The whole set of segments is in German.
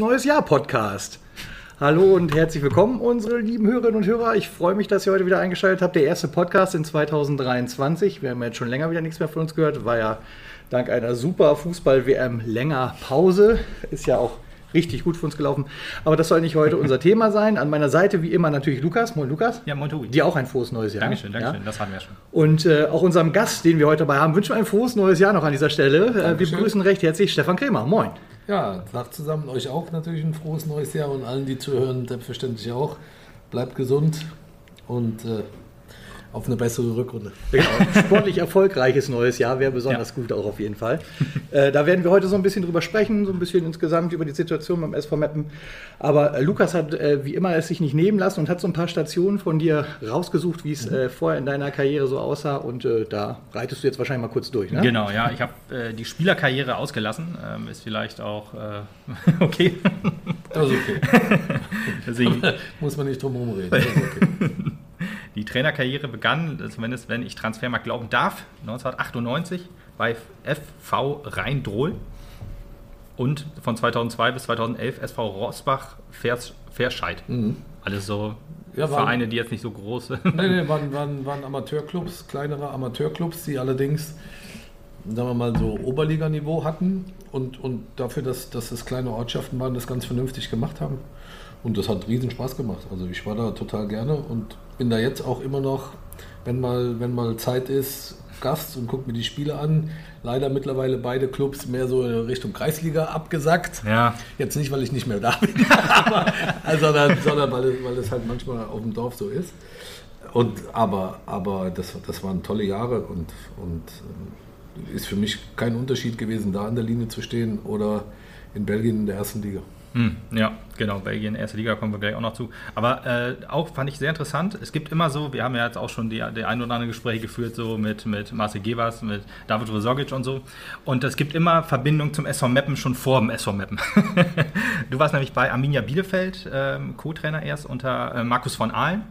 Neues Jahr Podcast. Hallo und herzlich willkommen, unsere lieben Hörerinnen und Hörer. Ich freue mich, dass ihr heute wieder eingeschaltet habt. Der erste Podcast in 2023. Wir haben jetzt schon länger wieder nichts mehr von uns gehört. War ja dank einer super Fußball-WM länger Pause. Ist ja auch richtig gut für uns gelaufen. Aber das soll nicht heute unser Thema sein. An meiner Seite wie immer natürlich Lukas. Moin Lukas. Ja, moin Tobi. Dir auch ein frohes neues Jahr. Dankeschön, Dankeschön. Ja? Das haben wir schon. Und äh, auch unserem Gast, den wir heute dabei haben, wünschen wir ein frohes neues Jahr noch an dieser Stelle. Äh, wir begrüßen recht herzlich Stefan Kremer. Moin. Ja, sagt zusammen euch auch natürlich ein frohes neues Jahr und allen, die zuhören, selbstverständlich auch. Bleibt gesund und äh, auf eine bessere Rückrunde. Genau. Sportlich erfolgreiches neues Jahr wäre besonders Ja. gut auch auf jeden Fall. äh, da werden wir heute so ein bisschen drüber sprechen, so ein bisschen insgesamt über die Situation beim SV Meppen. Aber äh, Lukas hat äh, wie immer es sich nicht nehmen lassen und hat so ein paar Stationen von dir rausgesucht, wie es äh, vorher in deiner Karriere so aussah. Und äh, da reitest du jetzt wahrscheinlich mal kurz durch, ne? Genau, ja. Ich habe äh, die Spielerkarriere ausgelassen. Ähm, ist vielleicht auch äh, okay. Das ist okay. Deswegen, Muss man nicht drum herum reden. Das ist okay. Die Trainerkarriere begann, zumindest wenn ich Transfermarkt glauben darf, 1998 bei FV Rhein-Drohl und von 2002 bis 2011 SV Rossbach Vers Verschheid. Alles so Ja, waren- Vereine, die jetzt nicht so groß sind. Nee, nee, waren, waren, waren Amateurclubs, kleinere Amateurclubs, die allerdings, sagen wir mal, so Oberliganiveau hatten und, und dafür, dass, dass es kleine Ortschaften waren, das ganz vernünftig gemacht haben. Und das hat riesen Spaß gemacht. Also ich war da total gerne und bin da jetzt auch immer noch, wenn mal, wenn mal Zeit ist, Gast und gucke mir die Spiele an. Leider mittlerweile beide Clubs mehr so in Richtung Kreisliga abgesackt. Ja, Jetzt nicht, weil ich nicht mehr da bin, aber, also, sondern, sondern weil, es, weil es halt manchmal auf dem Dorf so ist. Und, aber aber das, das waren tolle Jahre und, und äh, ist für mich kein Unterschied gewesen, da an der Linie zu stehen oder in Belgien in der ersten Liga. Hm, ja, genau. Belgien, erste Liga, kommen wir gleich auch noch zu. Aber äh, auch fand ich sehr interessant. Es gibt immer so, wir haben ja jetzt auch schon die, die ein oder andere Gespräche geführt, so mit, mit Marcel Gevers, mit David Rosogic und so. Und es gibt immer Verbindung zum SV Meppen schon vor dem SV Meppen. du warst nämlich bei Arminia Bielefeld, ähm, Co-Trainer erst unter äh, Markus von Ahlen.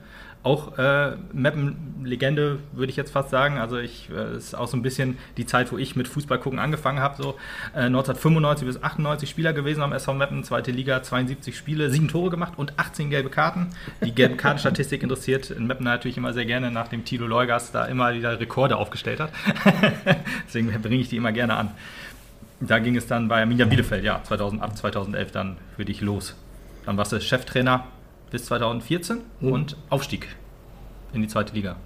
Auch äh, Meppen-Legende, würde ich jetzt fast sagen. Also ich äh, ist auch so ein bisschen die Zeit, wo ich mit Fußball gucken angefangen habe. So äh, 1995 bis 98 Spieler gewesen am SV Meppen, zweite Liga, 72 Spiele, sieben Tore gemacht und 18 gelbe Karten. Die gelbe Kartenstatistik interessiert in Meppen natürlich immer sehr gerne, nachdem Tilo Leugas da immer wieder Rekorde aufgestellt hat. Deswegen bringe ich die immer gerne an. Da ging es dann bei Arminia Bielefeld, ja, 2000, ab 2011 dann für dich los. Dann warst du Cheftrainer bis 2014 und Aufstieg in die zweite Liga.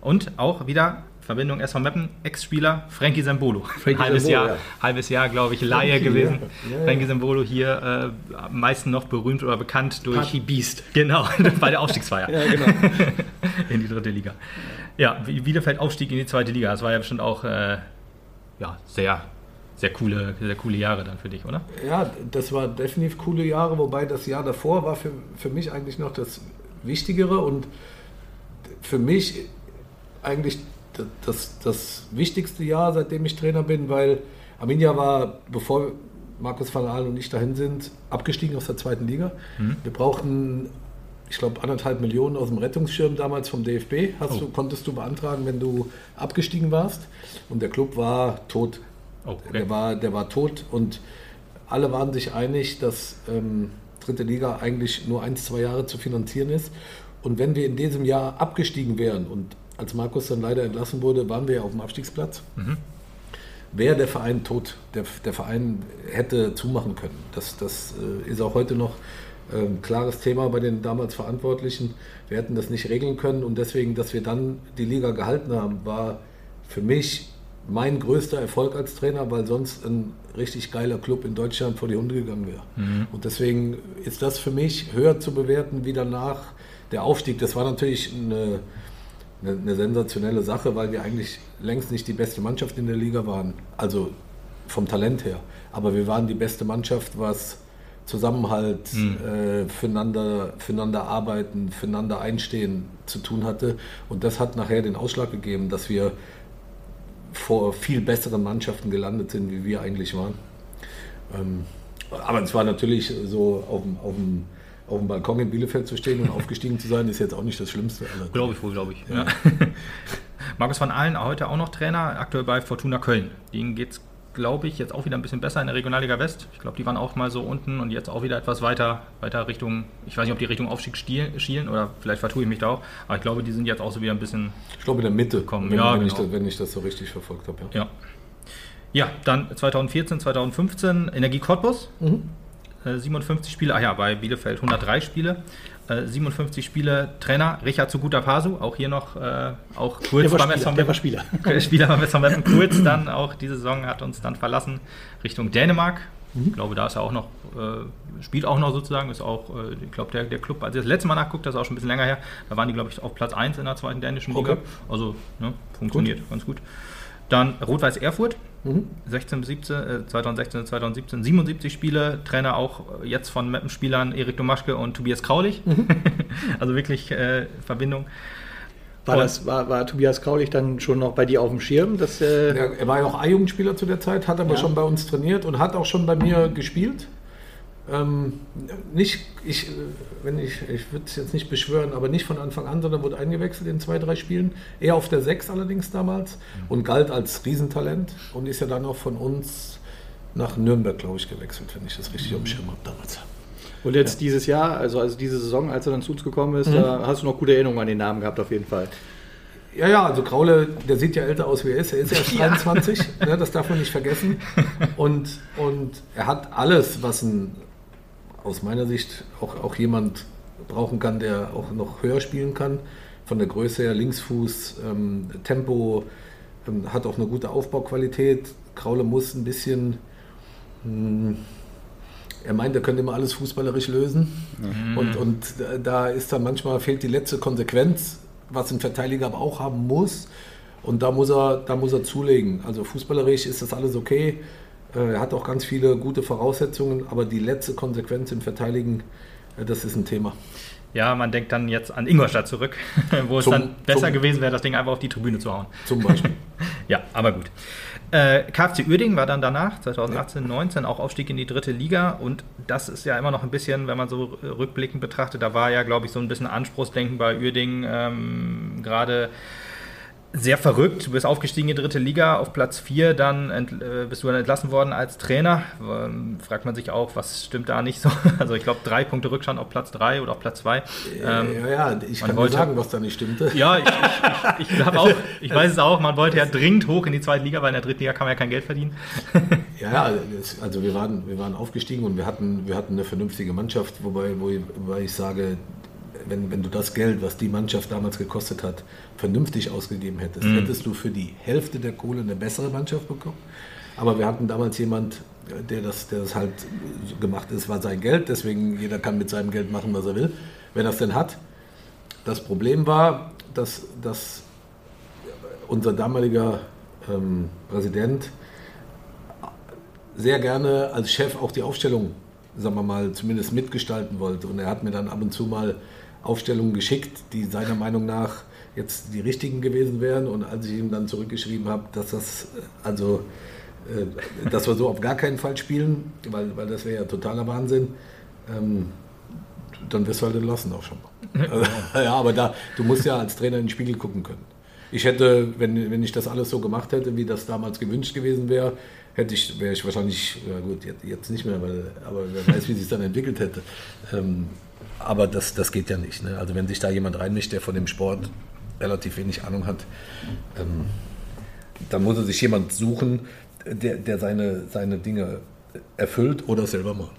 Und auch wieder Verbindung SV Meppen, Ex-Spieler Frankie Sembolo. Frankie halbes Sembolo, Jahr, ja. halbes Jahr, glaube ich, Laie Frankie, gewesen. Ja, ja. Frankie Sembolo hier äh, am meisten noch berühmt oder bekannt durch Party Beast. Genau, bei der Aufstiegsfeier Ja, genau. in die dritte Liga. Ja, Bielefeld Aufstieg in die zweite Liga. Das war ja bestimmt auch äh, ja, sehr, sehr coole, sehr coole Jahre dann für dich, oder? Ja, das war definitiv coole Jahre, wobei das Jahr davor war für, für mich eigentlich noch das Wichtigere und für mich eigentlich das, das wichtigste Jahr, seitdem ich Trainer bin, weil Arminia war, bevor Markus van Aalen und ich dahin sind, abgestiegen aus der zweiten Liga. Wir brauchten, ich glaube, anderthalb Millionen aus dem Rettungsschirm damals vom DFB. Hast Oh. du, konntest du beantragen, wenn du abgestiegen warst. Und der Club war tot. Oh, okay. Der, war, der war tot und alle waren sich einig, dass ähm, dritte Liga eigentlich nur ein, zwei Jahre zu finanzieren ist. Und wenn wir in diesem Jahr abgestiegen wären und als Markus dann leider entlassen wurde, waren wir ja auf dem Abstiegsplatz, wäre der Verein tot. Der, der Verein hätte zumachen können. Das, das äh, ist auch heute noch ein ähm, klares Thema bei den damals Verantwortlichen. Wir hätten das nicht regeln können und deswegen, dass wir dann die Liga gehalten haben, war für mich mein größter Erfolg als Trainer, weil sonst ein richtig geiler Club in Deutschland vor die Hunde gegangen wäre. Und deswegen ist das für mich höher zu bewerten wie danach der Aufstieg. Das war natürlich eine, eine, eine sensationelle Sache, weil wir eigentlich längst nicht die beste Mannschaft in der Liga waren. Also vom Talent her. Aber wir waren die beste Mannschaft, was Zusammenhalt, äh, füreinander, füreinander arbeiten, füreinander einstehen zu tun hatte. Und das hat nachher den Ausschlag gegeben, dass wir vor viel besseren Mannschaften gelandet sind, wie wir eigentlich waren. Ähm, aber es war natürlich so auf dem, auf, dem, auf dem Balkon in Bielefeld zu stehen und aufgestiegen zu sein, ist jetzt auch nicht das Schlimmste. Dinge. Glaube ich wohl, glaube ich. Ja. Markus van Ahlen, heute auch noch Trainer, aktuell bei Fortuna Köln. Denen geht es glaube ich, jetzt auch wieder ein bisschen besser in der Regionalliga West. Ich glaube, die waren auch mal so unten und jetzt auch wieder etwas weiter, weiter Richtung, ich weiß nicht, ob die Richtung Aufstieg schielen oder vielleicht vertue ich mich da auch, aber ich glaube, die sind jetzt auch so wieder ein bisschen. Ich glaube, in der Mitte kommen. Wenn, ja, wenn, genau. ich das, wenn ich das so richtig verfolgt habe. Ja. ja. ja dann 2014, 2015 Energie Cottbus. Mhm. 57 Spiele, ach ja, bei Bielefeld 103 Spiele. 57 Spiele Trainer Richard Zuguta Pasu, auch hier noch äh, auch kurz beim Spieler, der war Spieler. Spieler beim SV Meppen, kurz dann auch diese Saison hat uns dann verlassen Richtung Dänemark. Mhm. Ich glaube, da ist er auch noch, äh, spielt auch noch sozusagen, ist auch, äh, ich glaube, der, der Club, als ich das letzte Mal nachguckt, das ist auch schon ein bisschen länger her, da waren die, glaube ich, auf Platz 1 in der zweiten dänischen Liga. Okay. Also ne, funktioniert gut. ganz gut. Dann Rot-Weiß Erfurt, mhm. 16 bis 17, äh, 2016 2017, 77 Spiele, Trainer auch jetzt von Mappenspielern Erik Domaschke und Tobias Kraulich. Mhm. also wirklich äh, Verbindung. War, das, war, war Tobias Kraulich dann schon noch bei dir auf dem Schirm? Dass, äh ja, er war ja auch A-Jugendspieler zu der Zeit, hat aber ja. schon bei uns trainiert und hat auch schon bei mir gespielt. Ähm, nicht, ich, wenn ich, ich würde es jetzt nicht beschwören, aber nicht von Anfang an, sondern wurde eingewechselt in zwei, drei Spielen. Eher auf der 6 allerdings damals und galt als Riesentalent und ist ja dann auch von uns nach Nürnberg, glaube ich, gewechselt, wenn ich das richtig mhm. am Schirm habe damals. Und jetzt ja. dieses Jahr, also, also diese Saison, als er dann zu uns gekommen ist, mhm. da hast du noch gute Erinnerungen an den Namen gehabt, auf jeden Fall. Ja, ja, also Kraule, der sieht ja älter aus wie er ist. Er ist erst ja. 23, ne, das darf man nicht vergessen. Und, und er hat alles, was ein aus meiner Sicht auch, auch jemand brauchen kann, der auch noch höher spielen kann. Von der Größe her, Linksfuß, ähm, Tempo, ähm, hat auch eine gute Aufbauqualität. Kraule muss ein bisschen. Mh, hm, er meint, er könnte immer alles fußballerisch lösen. Mhm. Und, und da ist dann manchmal fehlt die letzte Konsequenz, was ein Verteidiger aber auch haben muss. Und da muss er, da muss er zulegen. Also fußballerisch ist das alles okay. Er hat auch ganz viele gute Voraussetzungen, aber die letzte Konsequenz im Verteidigen, das ist ein Thema. Ja, man denkt dann jetzt an Ingolstadt zurück, wo es zum, dann besser gewesen wäre, das Ding einfach auf die Tribüne zu hauen. Zum Beispiel. ja, aber gut. Äh, KFC Uerdingen war dann danach, 2018, ja. 19, auch Aufstieg in die dritte Liga. Und das ist ja immer noch ein bisschen, wenn man so rückblickend betrachtet, da war ja, glaube ich, so ein bisschen Anspruchsdenken bei Uerdingen ähm, gerade sehr verrückt. Du bist aufgestiegen in die dritte Liga, auf Platz 4, dann äh, bist du dann entlassen worden als Trainer. Ähm, fragt man sich auch, was stimmt da nicht so? Also ich glaube, drei Punkte Rückstand auf Platz 3 oder auf Platz 2. Ähm, ja, ja, ich kann wollte, sagen, was da nicht stimmte. Ja, ich, ich, ich, ich auch, ich weiß es auch, man wollte ja dringend hoch in die zweite Liga, weil in der dritten Liga kann man ja kein Geld verdienen. ja, also wir waren, wir waren aufgestiegen und wir hatten, wir hatten eine vernünftige Mannschaft, wobei, wobei ich sage, wenn, wenn du das Geld, was die Mannschaft damals gekostet hat, vernünftig ausgegeben hättest, mhm. hättest du für die Hälfte der Kohle eine bessere Mannschaft bekommen. Aber wir hatten damals jemand, der das, der das halt gemacht ist, war sein Geld. Deswegen jeder kann mit seinem Geld machen, was er will, wenn er es denn hat. Das Problem war, dass, dass unser damaliger ähm, Präsident sehr gerne als Chef auch die Aufstellung, sagen wir mal, zumindest mitgestalten wollte. Und er hat mir dann ab und zu mal Aufstellungen geschickt, die seiner Meinung nach jetzt die richtigen gewesen wären. Und als ich ihm dann zurückgeschrieben habe, dass das also äh, dass wir so auf gar keinen Fall spielen, weil, weil das wäre ja totaler Wahnsinn, ähm, dann wirst du halt entlassen auch schon mal. Also, ja, aber da, du musst ja als Trainer in den Spiegel gucken können. Ich hätte, wenn, wenn ich das alles so gemacht hätte, wie das damals gewünscht gewesen wäre, hätte ich, wäre ich wahrscheinlich, ja gut, jetzt, jetzt nicht mehr, weil, aber wer weiß, wie sich dann entwickelt hätte. Ähm, aber das, das geht ja nicht. Ne? Also wenn sich da jemand reinmischt, der von dem Sport relativ wenig Ahnung hat, ähm, dann muss er sich jemand suchen, der, der seine, seine Dinge erfüllt oder selber macht.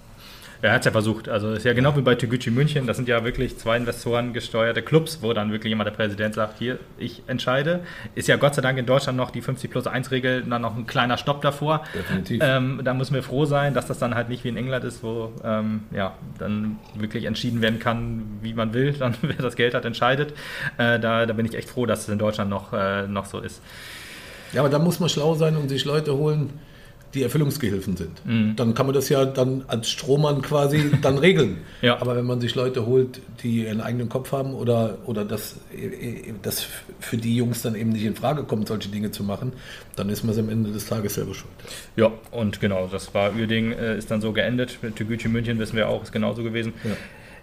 Er hat es ja versucht. Also ist ja genau wie bei Toguchi München. Das sind ja wirklich zwei Investoren gesteuerte Clubs, wo dann wirklich immer der Präsident sagt, hier, ich entscheide. Ist ja Gott sei Dank in Deutschland noch die 50 plus 1 Regel, dann noch ein kleiner Stopp davor. Definitiv. Ähm, da müssen wir froh sein, dass das dann halt nicht wie in England ist, wo ähm, ja, dann wirklich entschieden werden kann, wie man will, dann wer das Geld hat, entscheidet. Äh, da, da bin ich echt froh, dass es in Deutschland noch, äh, noch so ist. Ja, aber da muss man schlau sein und sich Leute holen, die Erfüllungsgehilfen sind. Mhm. Dann kann man das ja dann als Strohmann quasi dann regeln. ja. Aber wenn man sich Leute holt, die ihren eigenen Kopf haben oder, oder das, das für die Jungs dann eben nicht in Frage kommt, solche Dinge zu machen, dann ist man es am Ende des Tages selber schuld. Ja, und genau, das war Uerding, äh, ist dann so geendet. Mit Tügücü München wissen wir auch, ist genauso gewesen. Ja.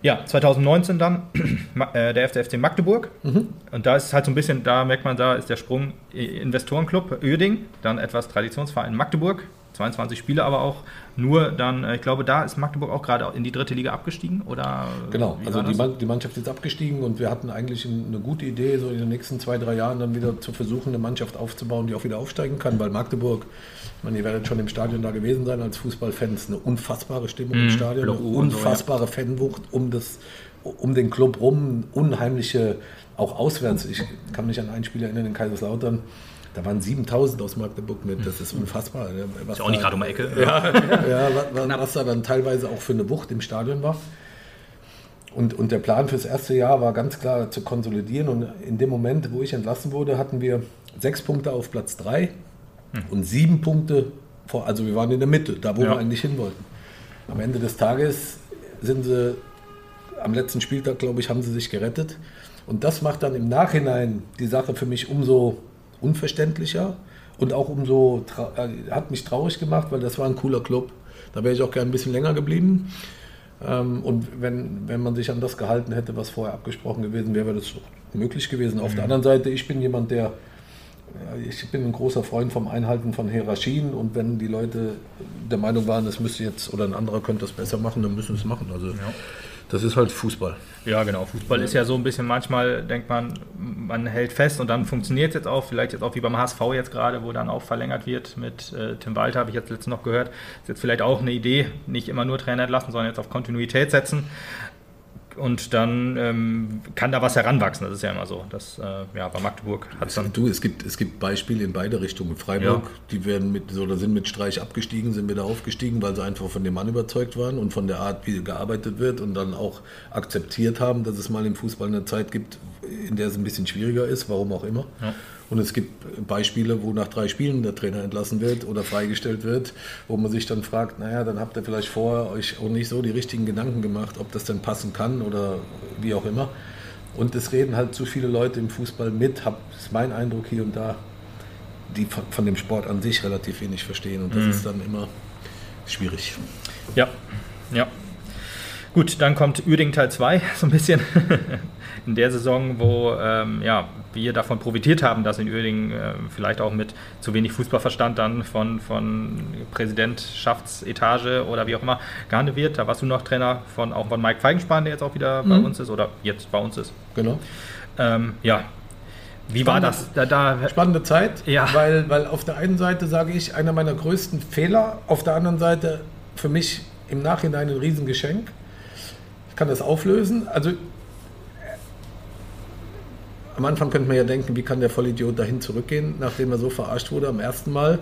Ja, 2019 dann äh, der FCFC Magdeburg. Mhm. Und da ist es halt so ein bisschen, da merkt man, da ist der Sprung Investorenclub Uerding, dann etwas Traditionsverein Magdeburg. 22 Spiele aber auch nur dann, äh, ich glaube, da ist Magdeburg auch gerade in die dritte Liga abgestiegen, oder? Genau, also die? Mann- die Mannschaft ist abgestiegen und wir hatten eigentlich eine gute Idee, so in den nächsten zwei, drei Jahren dann wieder zu versuchen, eine Mannschaft aufzubauen, die auch wieder aufsteigen kann, weil Magdeburg, ich meine, ihr werdet schon im Stadion da gewesen sein als Fußballfans, eine unfassbare Stimmung im Mhm, Stadion, eine Block U und so, unfassbare Fanwucht um, das, um den Club rum, unheimliche, auch auswärts. Ich kann mich an ein Spiel erinnern in Kaiserslautern, da waren 7000 aus Magdeburg mit, das ist unfassbar. ne, was Ist ja auch nicht gerade um die Ecke. ja, ja was, was da dann teilweise auch für eine Wucht im Stadion war. Und, und der Plan fürs erste Jahr war ganz klar zu konsolidieren. Und in dem Moment, wo ich entlassen wurde, hatten wir sechs Punkte auf Platz drei und sieben Punkte vor. Also wir waren in der Mitte, da wo Ja. wir eigentlich hin wollten. Am Ende des Tages sind sie am letzten Spieltag, glaube ich, haben sie sich gerettet. Und das macht dann im Nachhinein die Sache für mich umso unverständlicher und auch umso, äh, hat mich traurig gemacht, weil das war ein cooler Club. Da wäre ich auch gerne ein bisschen länger geblieben. Ähm, und wenn, wenn man sich an das gehalten hätte, was vorher abgesprochen gewesen wäre, wäre das möglich gewesen. Auf der anderen Seite, ich bin jemand, der, ja, ich bin ein großer Freund vom Einhalten von Hierarchien und wenn die Leute der Meinung waren, es müsste jetzt oder ein anderer könnte das besser machen, dann müssen sie es machen. Also das ist halt Fußball. Ja, genau. Fußball ist ja so ein bisschen, manchmal denkt man, man hält fest und dann funktioniert es jetzt auch, vielleicht jetzt auch wie beim HSV jetzt gerade, wo dann auch verlängert wird mit äh, Tim Walter, habe ich jetzt letztens noch gehört. Ist jetzt vielleicht auch eine Idee, nicht immer nur Trainer entlassen, sondern jetzt auf Kontinuität setzen. Und dann ähm, kann da was heranwachsen, das ist ja immer so. Das, äh, ja, bei Magdeburg hat es dann. Du, es gibt, es gibt Beispiele in beide Richtungen. Freiburg, Ja. die werden mit, oder sind mit Streich abgestiegen, sind wieder aufgestiegen, weil sie einfach von dem Mann überzeugt waren und von der Art, wie gearbeitet wird und dann auch akzeptiert haben, dass es mal im Fußball eine Zeit gibt, in der es ein bisschen schwieriger ist, warum auch immer. Ja. Und es gibt Beispiele, wo nach drei Spielen der Trainer entlassen wird oder freigestellt wird, wo man sich dann fragt, naja, dann habt ihr vielleicht vorher euch auch nicht so die richtigen Gedanken gemacht, ob das denn passen kann oder wie auch immer. Und es reden halt zu viele Leute im Fußball mit, hab, ist mein Eindruck hier und da, die von, von dem Sport an sich relativ wenig verstehen. Und das ist dann immer schwierig. Ja, ja. Gut, dann kommt Uerdingen Teil 2, so ein bisschen in der Saison, wo ähm, ja, wir davon profitiert haben, dass in Uerdingen äh, vielleicht auch mit zu wenig Fußballverstand dann von, von Präsidentschaftsetage oder wie auch immer gehandelt wird. Da warst du noch Trainer von auch von Mike Feigenspan, der jetzt auch wieder bei uns ist oder jetzt bei uns ist. Genau. Ähm, ja, wie war Spannend. das? Da, da, Spannende Zeit, Ja. weil, weil auf der einen Seite sage ich, einer meiner größten Fehler, auf der anderen Seite für mich im Nachhinein ein Riesengeschenk. Ich kann das auflösen. Also am Anfang könnte man ja denken, wie kann der Vollidiot dahin zurückgehen, nachdem er so verarscht wurde am ersten Mal.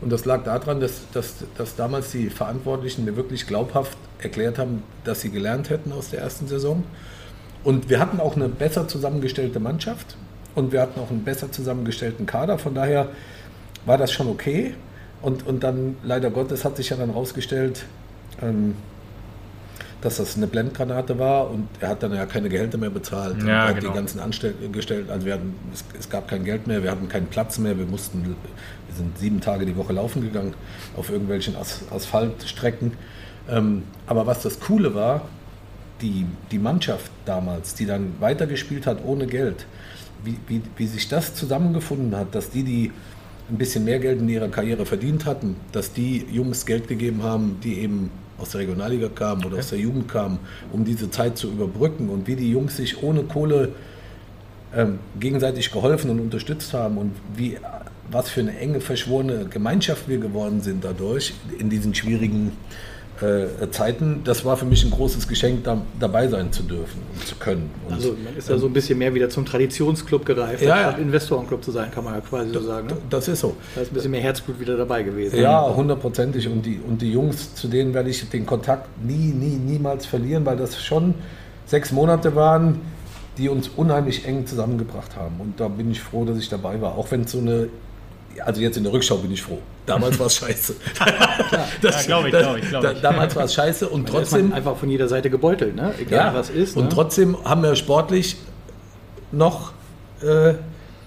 Und das lag daran, dass, dass, dass damals die Verantwortlichen mir wirklich glaubhaft erklärt haben, dass sie gelernt hätten aus der ersten Saison. Und wir hatten auch eine besser zusammengestellte Mannschaft und wir hatten auch einen besser zusammengestellten Kader. Von daher war das schon okay. Und, und dann, leider Gottes, hat sich ja dann rausgestellt, ähm, dass das eine Blendgranate war und er hat dann ja keine Gehälter mehr bezahlt. Ja, hat genau. die ganzen Angestellten, also wir hatten, es, es gab kein Geld mehr, wir hatten keinen Platz mehr, wir mussten, wir sind sieben Tage die Woche laufen gegangen auf irgendwelchen As Asphaltstrecken. Ähm, aber was das Coole war, die, die Mannschaft damals, die dann weitergespielt hat ohne Geld, wie, wie, wie sich das zusammengefunden hat, dass die, die ein bisschen mehr Geld in ihrer Karriere verdient hatten, dass die Jungs Geld gegeben haben, die eben aus der Regionalliga kamen oder aus der Jugend kamen, um diese Zeit zu überbrücken und wie die Jungs sich ohne Kohle ähm, gegenseitig geholfen und unterstützt haben und wie, was für eine enge, verschworene Gemeinschaft wir geworden sind dadurch in diesen schwierigen äh, Zeiten. Das war für mich ein großes Geschenk, da, dabei sein zu dürfen und zu können. Und, Also man ist ja so ein bisschen mehr wieder zum Traditionsclub gereift, Ja, ja. Investorenclub zu sein, kann man ja quasi so sagen. Ne? das ist so. Da ist ein bisschen mehr Herzblut wieder dabei gewesen. Ja, hundertprozentig. Und die, und die Jungs, zu denen werde ich den Kontakt nie, nie, niemals verlieren, weil das schon sechs Monate waren, die uns unheimlich eng zusammengebracht haben. Und da bin ich froh, dass ich dabei war. Auch wenn es so eine, also jetzt in der Rückschau bin ich froh. Damals war es scheiße. Das- Ja, glaub ich, das- glaub ich, glaub ich. Damals war es scheiße und ist trotzdem. man einfach von jeder Seite gebeutelt, ne? egal Ja, was ist. und ne? trotzdem haben wir sportlich noch äh,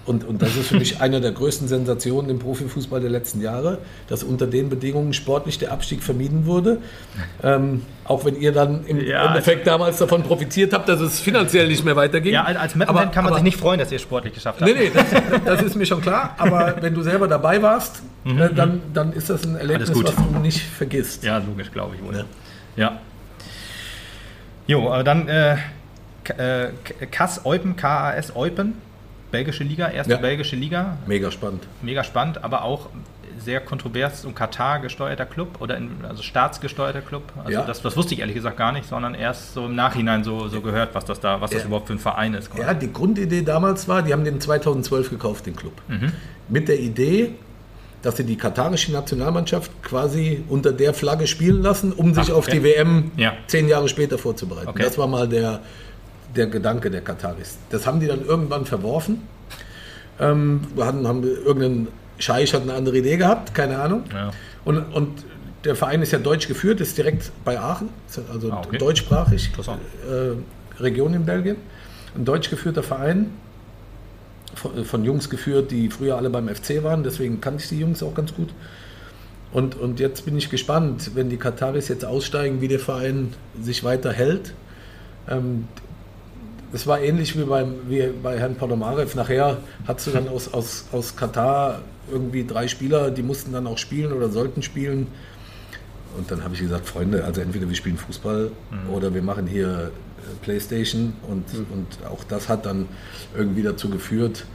Und, und das ist für mich eine der größten Sensationen im Profifußball der letzten Jahre, dass unter den Bedingungen sportlich der Abstieg vermieden wurde. Ähm, auch wenn ihr dann im Ja. Endeffekt damals davon profitiert habt, dass es finanziell nicht mehr weiterging. Ja, als Aber- kann man aber- sich nicht freuen, dass ihr sportlich geschafft habt. Nee, nee, das, das ist mir schon klar. Aber wenn du selber dabei warst, äh, dann, dann ist das ein Erlebnis, Mhm, was du nicht vergisst. Ja, logisch, glaube ich wohl. Ja. Jo, aber dann äh, K- äh, Eupen, KAS Eupen, belgische Liga, erste Ja. belgische Liga, Mega spannend. mega spannend, aber auch sehr kontrovers um Katar gesteuerter Club oder in, also staatsgesteuerter Club. Also Ja. das, das wusste ich ehrlich gesagt gar nicht, sondern erst so im Nachhinein so, so gehört, was das da, was das Ja. überhaupt für ein Verein ist. Ja, die Grundidee damals war, die haben den 2012 gekauft, den Club. Mit der Idee, dass sie die katarische Nationalmannschaft quasi unter der Flagge spielen lassen, um sich Ach, auf okay. die WM Ja. zehn Jahre später vorzubereiten. Okay. Das war mal der, der Gedanke der Kataris. Das haben die dann irgendwann verworfen. Ähm, wir hatten, haben wir- irgendein Scheich hat eine andere Idee gehabt, keine Ahnung. Ja. Und, und der Verein ist ja deutsch geführt, ist direkt bei Aachen, also Ah, okay. deutschsprachig, äh, Region in Belgien. Ein deutsch geführter Verein, von, von Jungs geführt, die früher alle beim FC waren, deswegen kannte ich die Jungs auch ganz gut. Und, und jetzt bin ich gespannt, wenn die Kataris jetzt aussteigen, wie der Verein sich weiter hält. Ähm, das war ähnlich wie, beim, wie bei Herrn Podomarev. Nachher hat sie dann aus, aus, aus Katar irgendwie drei Spieler, die mussten dann auch spielen oder sollten spielen. Und dann habe ich gesagt, Freunde, also entweder wir spielen Fußball oder wir machen hier äh, Playstation. Und, und auch das hat dann irgendwie dazu geführt,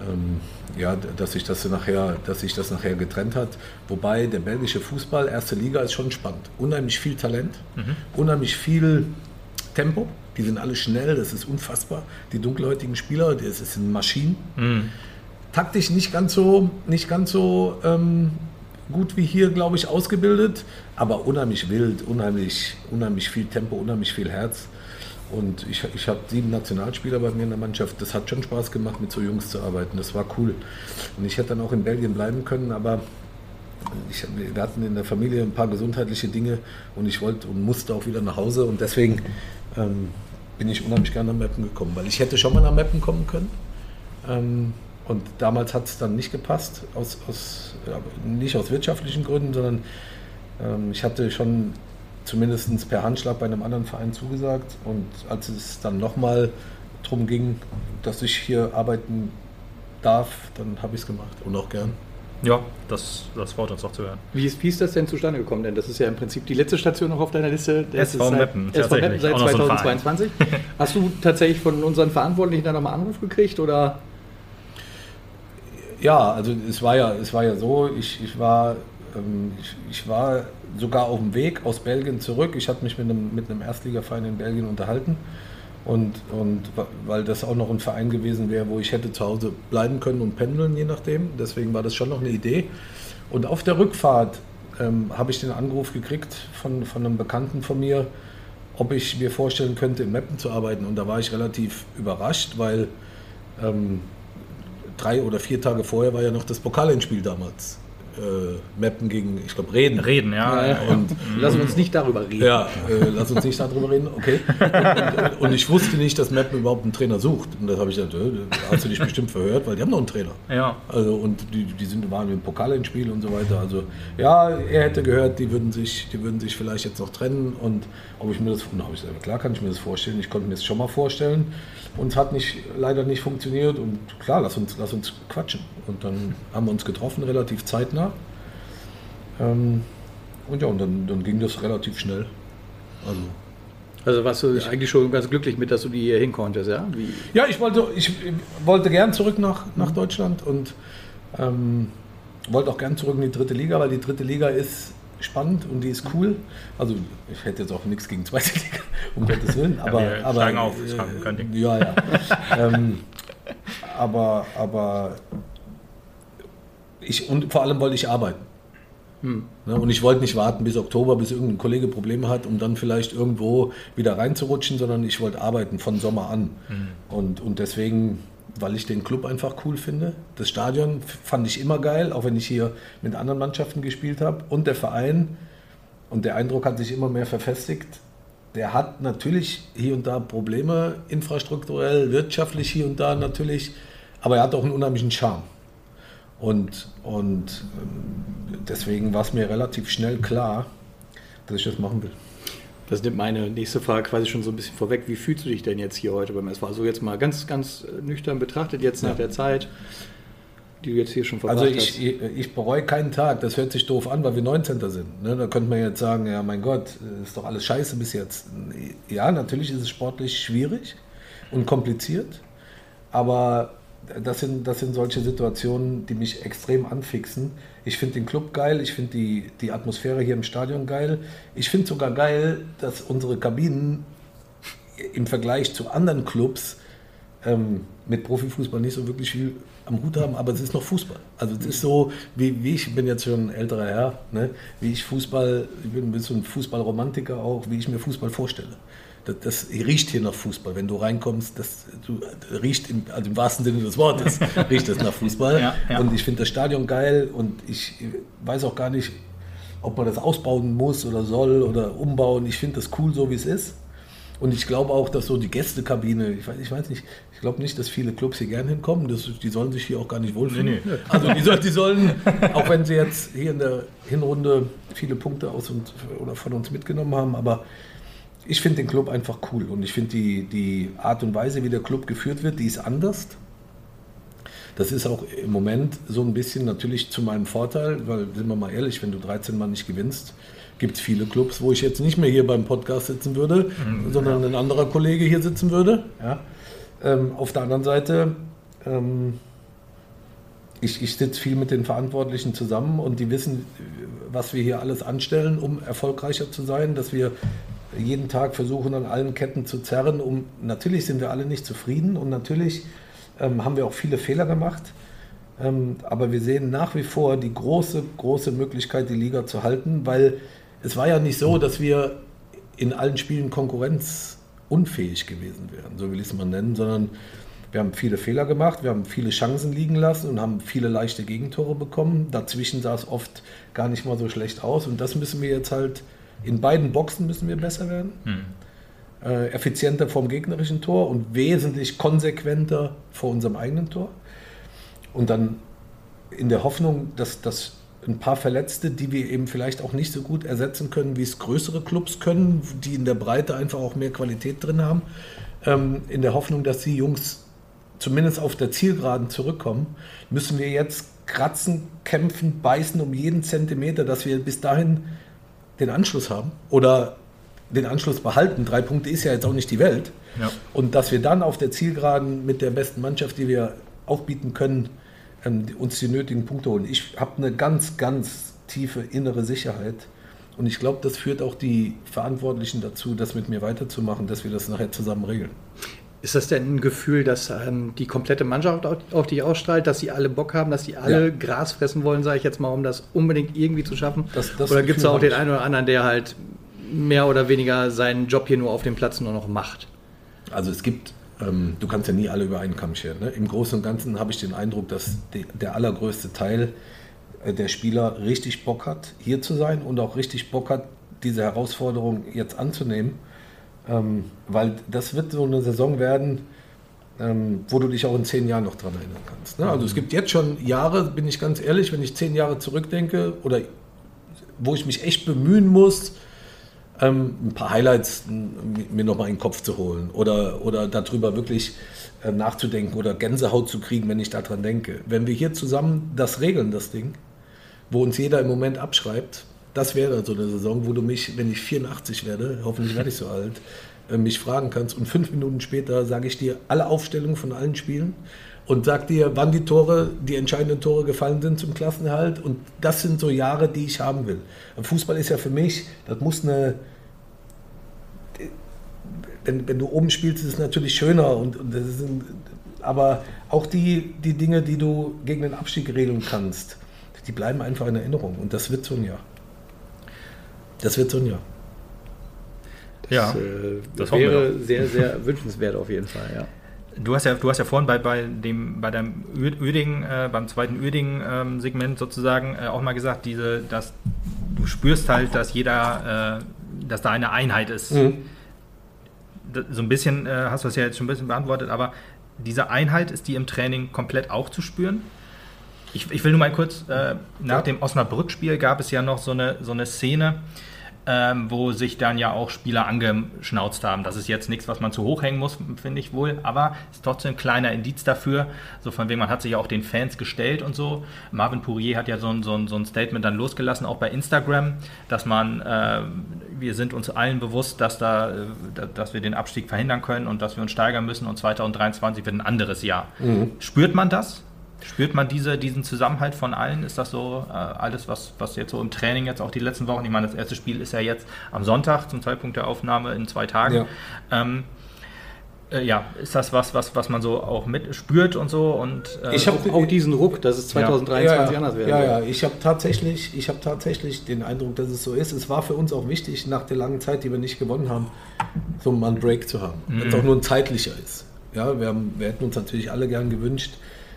ähm, ja, dass sich das nachher, dass sich das nachher getrennt hat. Wobei der belgische Fußball, erste Liga, ist schon spannend. Unheimlich viel Talent, unheimlich viel Tempo. Die sind alle schnell, das ist unfassbar. Die dunkelhäutigen Spieler, das sind Maschinen. Taktisch nicht ganz so, nicht ganz so ähm, gut wie hier, glaube ich, ausgebildet, aber unheimlich wild, unheimlich, unheimlich viel Tempo, unheimlich viel Herz. Und ich, ich habe sieben Nationalspieler bei mir in der Mannschaft. Das hat schon Spaß gemacht, mit so Jungs zu arbeiten. Das war cool. Und ich hätte dann auch in Belgien bleiben können, aber ich, wir hatten in der Familie ein paar gesundheitliche Dinge und ich wollte und musste auch wieder nach Hause. Und deswegen ähm, bin ich unheimlich gerne nach Meppen gekommen, weil ich hätte schon mal nach Meppen kommen können. Ähm, und damals hat es dann nicht gepasst, aus, aus, ja, nicht aus wirtschaftlichen Gründen, sondern ähm, ich hatte schon zumindest per Handschlag bei einem anderen Verein zugesagt. Und als es dann nochmal darum ging, dass ich hier arbeiten darf, dann habe ich es gemacht und auch gern. Ja, das, das freut uns auch zu hören. Wie ist, wie ist das denn zustande gekommen? Denn das ist ja im Prinzip die letzte Station noch auf deiner Liste. Das SV ist seit- Meppen, SV Meppen seit Auch noch so ein 2022. Hast du tatsächlich von unseren Verantwortlichen dann nochmal Anruf gekriegt? Oder? Ja, also es war ja, es war ja so, ich, ich, war, ähm, ich, ich war sogar auf dem Weg aus Belgien zurück. Ich hatte mich mit einem, mit einem Erstligaverein in Belgien unterhalten. Und, und weil das auch noch ein Verein gewesen wäre, wo ich hätte zu Hause bleiben können und pendeln, je nachdem. Deswegen war das schon noch eine Idee. Und auf der Rückfahrt ähm, habe ich den Anruf gekriegt von, von einem Bekannten von mir, ob ich mir vorstellen könnte, in Meppen zu arbeiten. Und da war ich relativ überrascht, weil ähm, drei oder vier Tage vorher war ja noch das Pokalendspiel damals. Äh, Meppen gegen, ich glaube, Reden. Reden, ja. Ja, Und Lassen wir uns nicht darüber reden. ja, äh, lass uns nicht darüber reden, okay. Und, und ich wusste nicht, dass Meppen überhaupt einen Trainer sucht. Und das habe ich gesagt, äh, da hast du dich bestimmt verhört, weil die haben noch einen Trainer. Ja. Also und die, die sind, waren im Pokalendspiel und so weiter. Also ja, er hätte gehört, die würden sich, die würden sich vielleicht jetzt noch trennen. Und ob ich mir das, habe ich gesagt, klar kann ich mir das vorstellen. Ich konnte mir das schon mal vorstellen. Und es hat nicht, leider nicht funktioniert. Und klar, lass uns, lass uns quatschen. Und dann haben wir uns getroffen, relativ zeitnah. Ähm, und ja, und dann, dann ging das relativ schnell. Also Also warst du eigentlich schon ganz glücklich mit, dass du die hier hinkonntest, ja? Wie? Ja, ich wollte, ich wollte gern zurück nach, nach Deutschland und ähm, wollte auch gern zurück in die dritte Liga, weil die dritte Liga ist spannend und die ist cool. Also ich hätte jetzt auch nichts gegen zweite Liga, um Gottes Willen. Aber, wir aber steigen auf, äh, kein Ding. Ja, ja. ähm, aber, aber ich und vor allem wollte ich arbeiten. Ne, und ich wollte nicht warten bis Oktober, bis irgendein Kollege Probleme hat, um dann vielleicht irgendwo wieder reinzurutschen, sondern ich wollte arbeiten von Sommer an. Und, und deswegen, weil ich den Club einfach cool finde, das Stadion fand ich immer geil, auch wenn ich hier mit anderen Mannschaften gespielt habe. Und der Verein, und der Eindruck hat sich immer mehr verfestigt, der hat natürlich hier und da Probleme, infrastrukturell, wirtschaftlich hier und da natürlich. aber er hat auch einen unheimlichen Charme. Und, und ähm, deswegen war es mir relativ schnell klar, dass ich das machen will. Das nimmt meine nächste Frage quasi schon so ein bisschen vorweg. Wie fühlst du dich denn jetzt hier heute beim SV? Also jetzt mal ganz, ganz nüchtern betrachtet, jetzt nach der Zeit, die du jetzt hier schon verbracht also ich, hast. Ich, ich bereue keinen Tag. Das hört sich doof an, weil wir 19. sind. Ne? Da könnte man jetzt sagen, ja mein Gott, ist doch alles scheiße bis jetzt. Ja, natürlich ist es sportlich schwierig und kompliziert, aber das sind, das sind solche Situationen, die mich extrem anfixen. Ich finde den Club geil, ich finde die, die Atmosphäre hier im Stadion geil. Ich finde sogar geil, dass unsere Kabinen im Vergleich zu anderen Clubs ähm, mit Profifußball nicht so wirklich viel am Hut haben, aber es ist noch Fußball. Also es ist so, wie, wie ich bin jetzt schon ein älterer Herr, ne? wie ich Fußball, ich bin ein bisschen Fußballromantiker auch, wie ich mir Fußball vorstelle das, das, riecht hier nach Fußball. Wenn du reinkommst, das, du, riecht im, also im wahrsten Sinne des Wortes, riecht es nach Fußball. Ja, ja. Und ich finde das Stadion geil und ich weiß auch gar nicht, ob man das ausbauen muss oder soll oder umbauen. Ich finde das cool, so wie es ist. Und ich glaube auch, dass so die Gästekabine, ich weiß, ich weiß nicht, ich glaube nicht, dass viele Clubs hier gern hinkommen. Das, die sollen sich hier auch gar nicht wohlfühlen. Nee, nee. Also die, soll, die, sollen, auch wenn sie jetzt hier in der Hinrunde viele Punkte aus und, oder von uns mitgenommen haben, aber ich finde den Club einfach cool und ich finde die, die Art und Weise, wie der Club geführt wird, die ist anders. Das ist auch im Moment so ein bisschen natürlich zu meinem Vorteil, weil, sind wir mal ehrlich, wenn du 13 Mal nicht gewinnst, gibt es viele Clubs, wo ich jetzt nicht mehr hier beim Podcast sitzen würde, mhm, sondern ja. ein anderer Kollege hier sitzen würde. Ja. Ähm, auf der anderen Seite, ähm, ich, ich sitze viel mit den Verantwortlichen zusammen und die wissen, was wir hier alles anstellen, um erfolgreicher zu sein, dass wir jeden Tag versuchen, an allen Ketten zu zerren. Um, natürlich sind wir alle nicht zufrieden und natürlich ähm, haben wir auch viele Fehler gemacht. Ähm, aber wir sehen nach wie vor die große, große Möglichkeit, die Liga zu halten, weil es war ja nicht so, dass wir in allen Spielen konkurrenzunfähig gewesen wären, so will ich es mal nennen, sondern wir haben viele Fehler gemacht, wir haben viele Chancen liegen lassen und haben viele leichte Gegentore bekommen. Dazwischen sah es oft gar nicht mal so schlecht aus und das müssen wir jetzt halt in beiden Boxen müssen wir besser werden. Hm. Äh, effizienter vom gegnerischen Tor und wesentlich konsequenter vor unserem eigenen Tor. Und dann in der Hoffnung, dass, dass ein paar Verletzte, die wir eben vielleicht auch nicht so gut ersetzen können, wie es größere Clubs können, die in der Breite einfach auch mehr Qualität drin haben, ähm, in der Hoffnung, dass die Jungs zumindest auf der Zielgeraden zurückkommen, müssen wir jetzt kratzen, kämpfen, beißen um jeden Zentimeter, dass wir bis dahin den Anschluss haben oder den Anschluss behalten. Drei Punkte ist ja jetzt auch nicht die Welt. Ja. Und dass wir dann auf der Zielgeraden mit der besten Mannschaft, die wir aufbieten können, ähm, uns die nötigen Punkte holen. Ich habe eine ganz, ganz tiefe innere Sicherheit. Und ich glaube, das führt auch die Verantwortlichen dazu, das mit mir weiterzumachen, dass wir das nachher zusammen regeln. Ist das denn ein Gefühl, dass ähm, die komplette Mannschaft auf dich ausstrahlt, dass sie alle Bock haben, dass sie alle ja. Gras fressen wollen, sage ich jetzt mal, um das unbedingt irgendwie zu schaffen? Das, das oder gibt es auch den einen oder anderen, der halt mehr oder weniger seinen Job hier nur auf dem Platz nur noch macht? Also es gibt, ähm, du kannst ja nie alle über einen Kamm scheren. Ne? Im Großen und Ganzen habe ich den Eindruck, dass die, der allergrößte Teil äh, der Spieler richtig Bock hat, hier zu sein und auch richtig Bock hat, diese Herausforderung jetzt anzunehmen ähm, weil das wird so eine Saison werden, ähm, wo du dich auch in zehn Jahren noch dran erinnern kannst. Ne? Also es gibt jetzt schon Jahre, bin ich ganz ehrlich, wenn ich zehn Jahre zurückdenke oder wo ich mich echt bemühen muss, ähm, ein paar Highlights mir nochmal in den Kopf zu holen oder, oder darüber wirklich äh, nachzudenken oder Gänsehaut zu kriegen, wenn ich daran denke. Wenn wir hier zusammen das regeln, das Ding, wo uns jeder im Moment abschreibt, das wäre so eine Saison, wo du mich, wenn ich 84 werde, hoffentlich werde ich so alt, äh, mich fragen kannst und fünf Minuten später sage ich dir alle Aufstellungen von allen Spielen und sag dir, wann die Tore, die entscheidenden Tore gefallen sind zum Klassenerhalt. Und das sind so Jahre, die ich haben will. Fußball ist ja für mich, das muss eine. Wenn, wenn du oben spielst, ist es natürlich schöner. Und, und das sind, aber auch die, die Dinge, die du gegen den Abstieg regeln kannst, die bleiben einfach in Erinnerung. Und das wird so ein Jahr. Das wird so ein Jahr. Das, ja, äh, das wäre sehr, sehr wünschenswert auf jeden Fall, ja. Du hast ja, du hast ja vorhin bei, bei dem, bei deinem Öding, äh, beim zweiten Öding-Segment ähm, sozusagen äh, auch mal gesagt, diese, dass du spürst halt, dass jeder, äh, dass da eine Einheit ist. Mhm. So ein bisschen äh, hast du es ja jetzt schon ein bisschen beantwortet, aber diese Einheit, ist die im Training komplett auch zu spüren? Ich, ich will nur mal kurz, äh, nach Ja. dem Osnabrück-Spiel gab es ja noch so eine, so eine Szene, ähm, wo sich dann ja auch Spieler angeschnauzt haben. Das ist jetzt nichts, was man zu hoch hängen muss, finde ich wohl, aber ist trotzdem ein kleiner Indiz dafür. So von wegen, man hat sich ja auch den Fans gestellt und so. Marvin Pourier hat ja so ein, so ein, so ein Statement dann losgelassen, auch bei Instagram, dass man, äh, wir sind uns allen bewusst, dass, da, äh, da- dass wir den Abstieg verhindern können und dass wir uns steigern müssen und 2023 wird ein anderes Jahr. Spürt man das? Spürt man diese, diesen Zusammenhalt von allen? Ist das so äh, alles, was, was jetzt so im Training jetzt auch die letzten Wochen, ich meine, das erste Spiel ist ja jetzt am Sonntag zum Zeitpunkt der Aufnahme in zwei Tagen. Ja. Ähm, äh, ja, ist das was, was, was man so auch mit spürt und so? Und, äh, Ich hab- auch, auch diesen Ruck, dass es 2023 ja, anders werden Ja, ja, ich habe tatsächlich, ich habe tatsächlich den Eindruck, dass es so ist. Es war für uns auch wichtig, nach der langen Zeit, die wir nicht gewonnen haben, so einen Break zu haben. Wenn es auch nur ein zeitlicher ist. Ja, wir, haben, wir hätten uns natürlich alle gern gewünscht,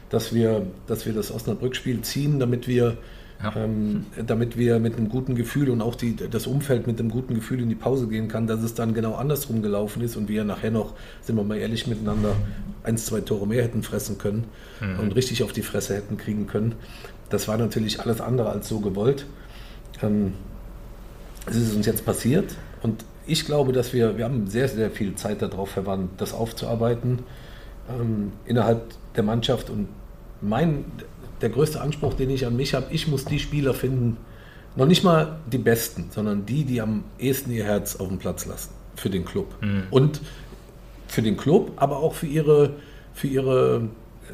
dass wir, dass wir das Osnabrück-Spiel ziehen, damit wir, Ja. ähm, damit wir mit einem guten Gefühl und auch die, das Umfeld mit einem guten Gefühl in die Pause gehen kann, dass es dann genau andersrum gelaufen ist und wir nachher noch, sind wir mal ehrlich miteinander, eins, zwei Tore mehr hätten fressen können und richtig auf die Fresse hätten kriegen können. Das war natürlich alles andere als so gewollt. Ähm, es ist uns jetzt passiert und ich glaube, dass wir, wir haben sehr, sehr viel Zeit darauf verwandt, das aufzuarbeiten ähm, innerhalb der Mannschaft und mein, der größte Anspruch, den ich an mich habe, ich muss die Spieler finden, noch nicht mal die Besten, sondern die, die am ehesten ihr Herz auf dem Platz lassen für den Club. Und für den Club, aber auch für ihre, für ihre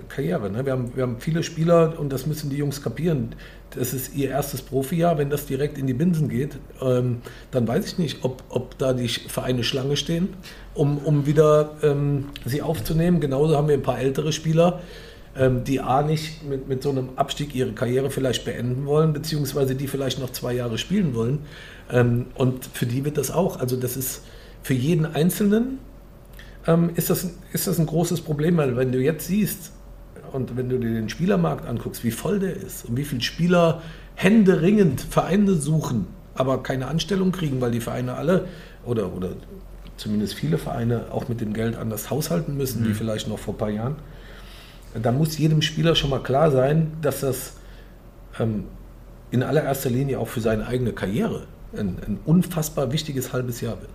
Karriere. Ne? Wir, haben, wir haben viele Spieler und das müssen die Jungs kapieren. Das ist ihr erstes Profijahr. Wenn das direkt in die Binsen geht, ähm, dann weiß ich nicht, ob, ob da die Vereine Schlange stehen, um, um wieder ähm, sie aufzunehmen. Genauso haben wir ein paar ältere Spieler, ähm, die A nicht mit, mit so einem Abstieg ihre Karriere vielleicht beenden wollen, beziehungsweise die vielleicht noch zwei Jahre spielen wollen. Ähm, und für die wird das auch. Also das ist für jeden Einzelnen ähm, ist, das, ist das ein großes Problem, weil wenn du jetzt siehst und wenn du dir den Spielermarkt anguckst, wie voll der ist und wie viele Spieler händeringend Vereine suchen, aber keine Anstellung kriegen, weil die Vereine alle oder, oder zumindest viele Vereine auch mit dem Geld anders haushalten müssen, wie vielleicht noch vor ein paar Jahren, da muss jedem Spieler schon mal klar sein, dass das ähm, in allererster Linie auch für seine eigene Karriere ein, ein unfassbar wichtiges halbes Jahr wird.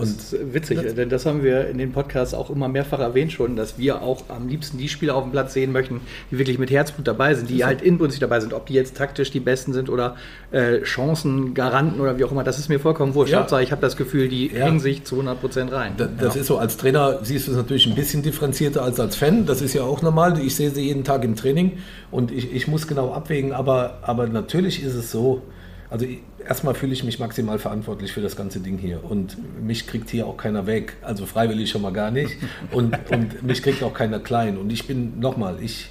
Das ist witzig, denn das haben wir in den Podcasts auch immer mehrfach erwähnt schon, dass wir auch am liebsten die Spieler auf dem Platz sehen möchten, die wirklich mit Herzblut dabei sind, die halt inbrünstig dabei sind, ob die jetzt taktisch die Besten sind oder äh, Chancengaranten oder wie auch immer, das ist mir vollkommen wurscht. Ja. Hauptsache, ich habe das Gefühl, die Ja. hängen sich zu 100% rein. Da- Das ist so, als Trainer siehst du es natürlich ein bisschen differenzierter als als Fan. Das ist ja auch normal. Ich sehe sie jeden Tag im Training und ich, ich muss genau abwägen. Aber, aber natürlich ist es so, also erstmal fühle ich mich maximal verantwortlich für das ganze Ding hier. Und mich kriegt hier auch keiner weg. Also freiwillig schon mal gar nicht. Und, und mich kriegt auch keiner klein. Und ich bin, nochmal, ich,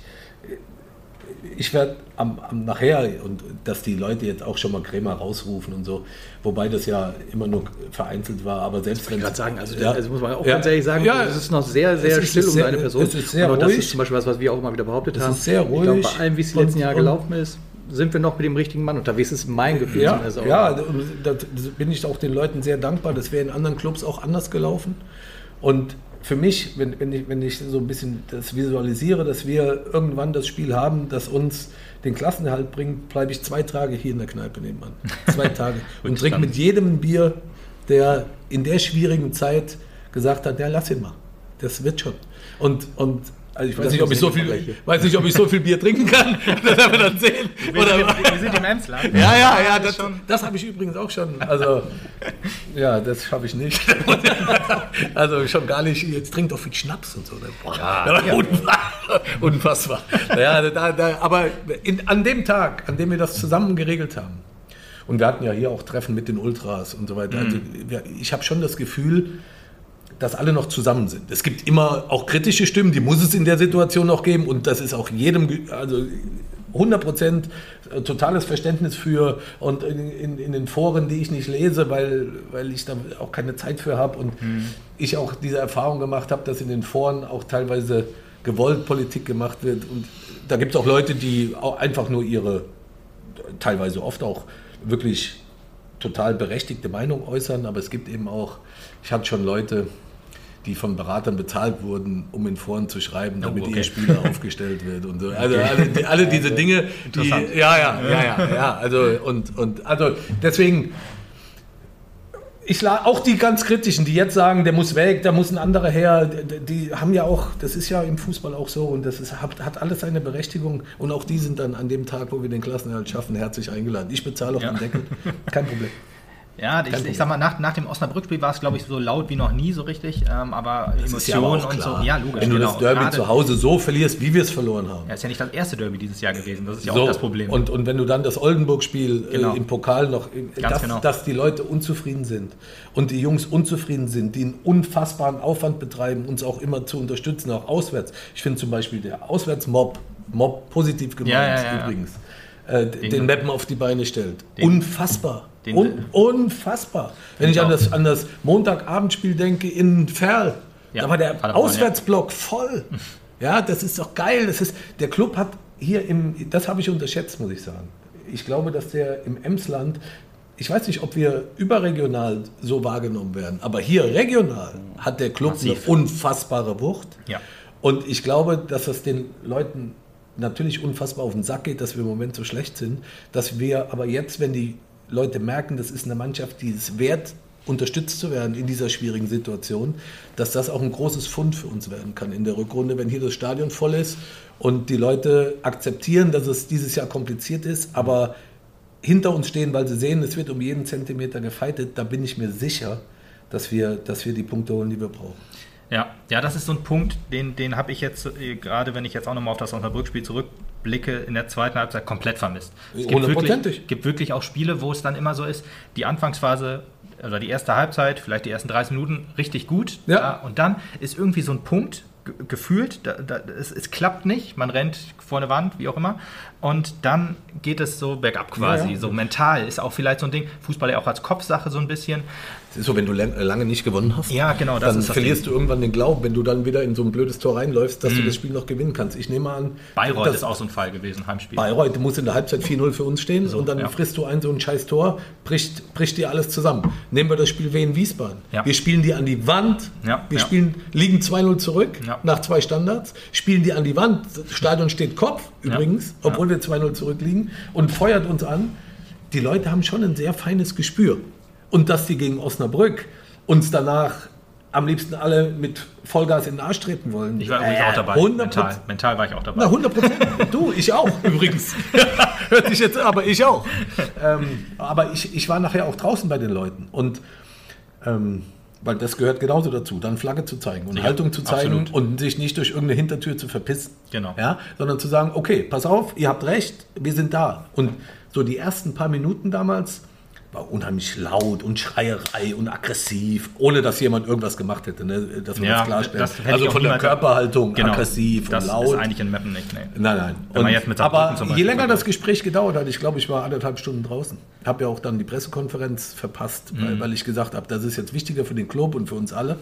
ich werde am, am nachher, und dass die Leute jetzt auch schon mal Krämer rausrufen und so, wobei das ja immer nur vereinzelt war, aber selbst wenn Ich gerade sagen, also, Ja. also muss man auch Ja. ganz ehrlich sagen, Ja. es ist noch sehr, sehr still um sehr- deine Person. es ist sehr und auch das ruhig. ist zum Beispiel was, was wir auch immer wieder behauptet Es haben. ist sehr Ich glaube, ruhig bei allem, wie es die letzten Jahre gelaufen ist, sind wir noch mit dem richtigen Mann unterwegs. Ist mein Gefühl Ja, ja da bin ich auch den Leuten sehr dankbar. Das wäre in anderen Clubs auch anders gelaufen. Und für mich, wenn, wenn, ich, wenn ich so ein bisschen das visualisiere, dass wir irgendwann das Spiel haben, das uns den Klassenerhalt bringt, bleibe ich zwei Tage hier in der Kneipe nebenan. Zwei Tage. und trinke mit jedem ein Bier, der in der schwierigen Zeit gesagt hat, ja, lass ihn mal. Das wird schon. Und, und also ich weiß nicht, ob ich, so viel, weiß nicht, ob ich so viel Bier trinken kann. Das werden wir dann sehen. Wir, Oder- sind, wir sind im Emsland. ja, ja, ja, das das, habe ich übrigens auch schon. Also, ja, das schaffe ich nicht. Also schon gar nicht. Jetzt trinkt doch viel Schnaps und so. Boah, unfassbar. unfassbar. Ja, da, da, aber in, an dem Tag, an dem wir das zusammen geregelt haben, und wir hatten ja hier auch Treffen mit den Ultras und so weiter. Also, wir, ich habe schon das Gefühl, dass alle noch zusammen sind. Es gibt immer auch kritische Stimmen, die muss es in der Situation noch geben. Und das ist auch jedem, also 100 Prozent totales Verständnis für und in, in, in den Foren, die ich nicht lese, weil, weil ich da auch keine Zeit für habe und ich auch diese Erfahrung gemacht habe, dass in den Foren auch teilweise gewollt Politik gemacht wird. Und da gibt es auch Leute, die auch einfach nur ihre, teilweise oft auch wirklich total berechtigte Meinung äußern, aber es gibt eben auch, ich hatte schon Leute, die von Beratern bezahlt wurden, um in Foren zu schreiben, damit Oh, okay. ihr Spieler aufgestellt wird und so. Also alle, die- alle diese Dinge, die, ja, ja, ja, ja, ja, also und, und also deswegen, ich la- auch die ganz kritischen, die jetzt sagen, der muss weg, da muss ein anderer her, die, haben ja auch, das ist ja im Fußball auch so und das ist, hat, hat alles seine Berechtigung und auch die sind dann an dem Tag, wo wir den Klassenerhalt schaffen, herzlich eingeladen. Ich bezahle auf Ja. den Deckel, kein Problem. Ja, ich, ich sag mal, nach, nach dem Osnabrück-Spiel war es, glaube ich, so laut wie noch nie so richtig. Ähm, aber Das ist ja aber Emotionen und so. Ja, logisch. Wenn du genau. das Derby Gerade- zu Hause so verlierst, wie wir es verloren haben. Ja, ist ja nicht das erste Derby dieses Jahr gewesen. Das ist ja So, auch das Problem. Und, und wenn du dann das Oldenburg-Spiel Genau. äh, im Pokal noch, äh, Ganz dass, genau. dass die Leute unzufrieden sind und die Jungs unzufrieden sind, die einen unfassbaren Aufwand betreiben, uns auch immer zu unterstützen, auch auswärts. Ich finde zum Beispiel der Auswärtsmob, Mob positiv gemeint ja, ja. übrigens, äh, den, Den- Mappen auf die Beine stellt. Den- unfassbar. Den- Un, unfassbar. Wenn ich Ich an das, an das Montagabendspiel denke in Ferl, Ja, da war der Paderborn, ja. Auswärtsblock voll. Ja, das ist doch geil. Das ist, der Club hat hier im, das habe ich unterschätzt, muss ich sagen. Ich glaube, dass der im Emsland, ich weiß nicht, ob wir überregional so wahrgenommen werden, aber hier regional hat der Club Massiv. eine unfassbare Wucht. Ja. Und ich glaube, dass das den Leuten natürlich unfassbar auf den Sack geht, dass wir im Moment so schlecht sind, dass wir aber jetzt, wenn die Leute merken, das ist eine Mannschaft, die es wert, unterstützt zu werden in dieser schwierigen Situation, dass das auch ein großes Fund für uns werden kann in der Rückrunde, wenn hier das Stadion voll ist und die Leute akzeptieren, dass es dieses Jahr kompliziert ist, aber hinter uns stehen, weil sie sehen, es wird um jeden Zentimeter gefeitet, da bin ich mir sicher, dass wir, dass wir die Punkte holen, die wir brauchen. Ja, ja, das ist so ein Punkt, den, den habe ich jetzt, äh, gerade wenn ich jetzt auch nochmal auf das Osnabrück-Spiel zurückblicke, in der zweiten Halbzeit komplett vermisst. Es gibt wirklich, gibt wirklich auch Spiele, wo es dann immer so ist, die Anfangsphase oder die erste Halbzeit, vielleicht die ersten 30 Minuten richtig gut. Ja. und dann ist irgendwie so ein Punkt, ge- gefühlt, da, da, es, es klappt nicht, man rennt vor eine Wand, wie auch immer. Und dann geht es so bergab quasi, Ja, ja. so mental ist auch vielleicht so ein Ding, Fußball ja auch als Kopfsache so ein bisschen. Ist so, wenn du lang- lange nicht gewonnen hast, Ja, genau, das dann das verlierst Ding. du irgendwann den Glauben, wenn du dann wieder in so ein blödes Tor reinläufst, dass du das Spiel noch gewinnen kannst. Ich nehme an, Bayreuth dass ist auch so ein Fall gewesen, Heimspiel. Bayreuth muss in der Halbzeit 4-0 für uns stehen So, und dann ja. frisst du ein so ein scheiß Tor, bricht, bricht dir alles zusammen. Nehmen wir das Spiel Wien Wiesbaden. Ja. Wir spielen die an die Wand, Ja, wir spielen, liegen 2-0 zurück nach zwei Standards, spielen die an die Wand, das Stadion steht Kopf übrigens, obwohl wir 2-0 zurückliegen und feuert uns an. Die Leute haben schon ein sehr feines Gespür. Und dass die gegen Osnabrück uns danach am liebsten alle mit Vollgas in den Arsch treten wollen. Ich war übrigens Äh, auch dabei. 100%. Mental, mental war ich auch dabei. Na, 100 Prozent. Du, ich auch übrigens. Hört sich jetzt, aber ich auch. Ähm, aber ich, ich war nachher auch draußen bei den Leuten. Und ähm, weil das gehört genauso dazu, dann Flagge zu zeigen und Sicher, Haltung zu zeigen absolut. und sich nicht durch irgendeine Hintertür zu verpissen. Genau. Ja, sondern zu sagen, okay, pass auf, ihr habt recht, wir sind da. Und so die ersten paar Minuten damals war unheimlich laut und Schreierei und aggressiv, ohne dass jemand irgendwas gemacht hätte, ne? dass wir Ja, das klarstellen. das ich also von der Körperhaltung Genau. aggressiv das und laut. ist eigentlich in Mappen nicht. Nee. Nein, nein. Wenn man jetzt mit aber je länger das Gespräch gedauert hat, ich glaube, ich war anderthalb Stunden draußen. Habe ja auch dann die Pressekonferenz verpasst, Mhm. weil, weil ich gesagt habe, das ist jetzt wichtiger für den Club und für uns alle.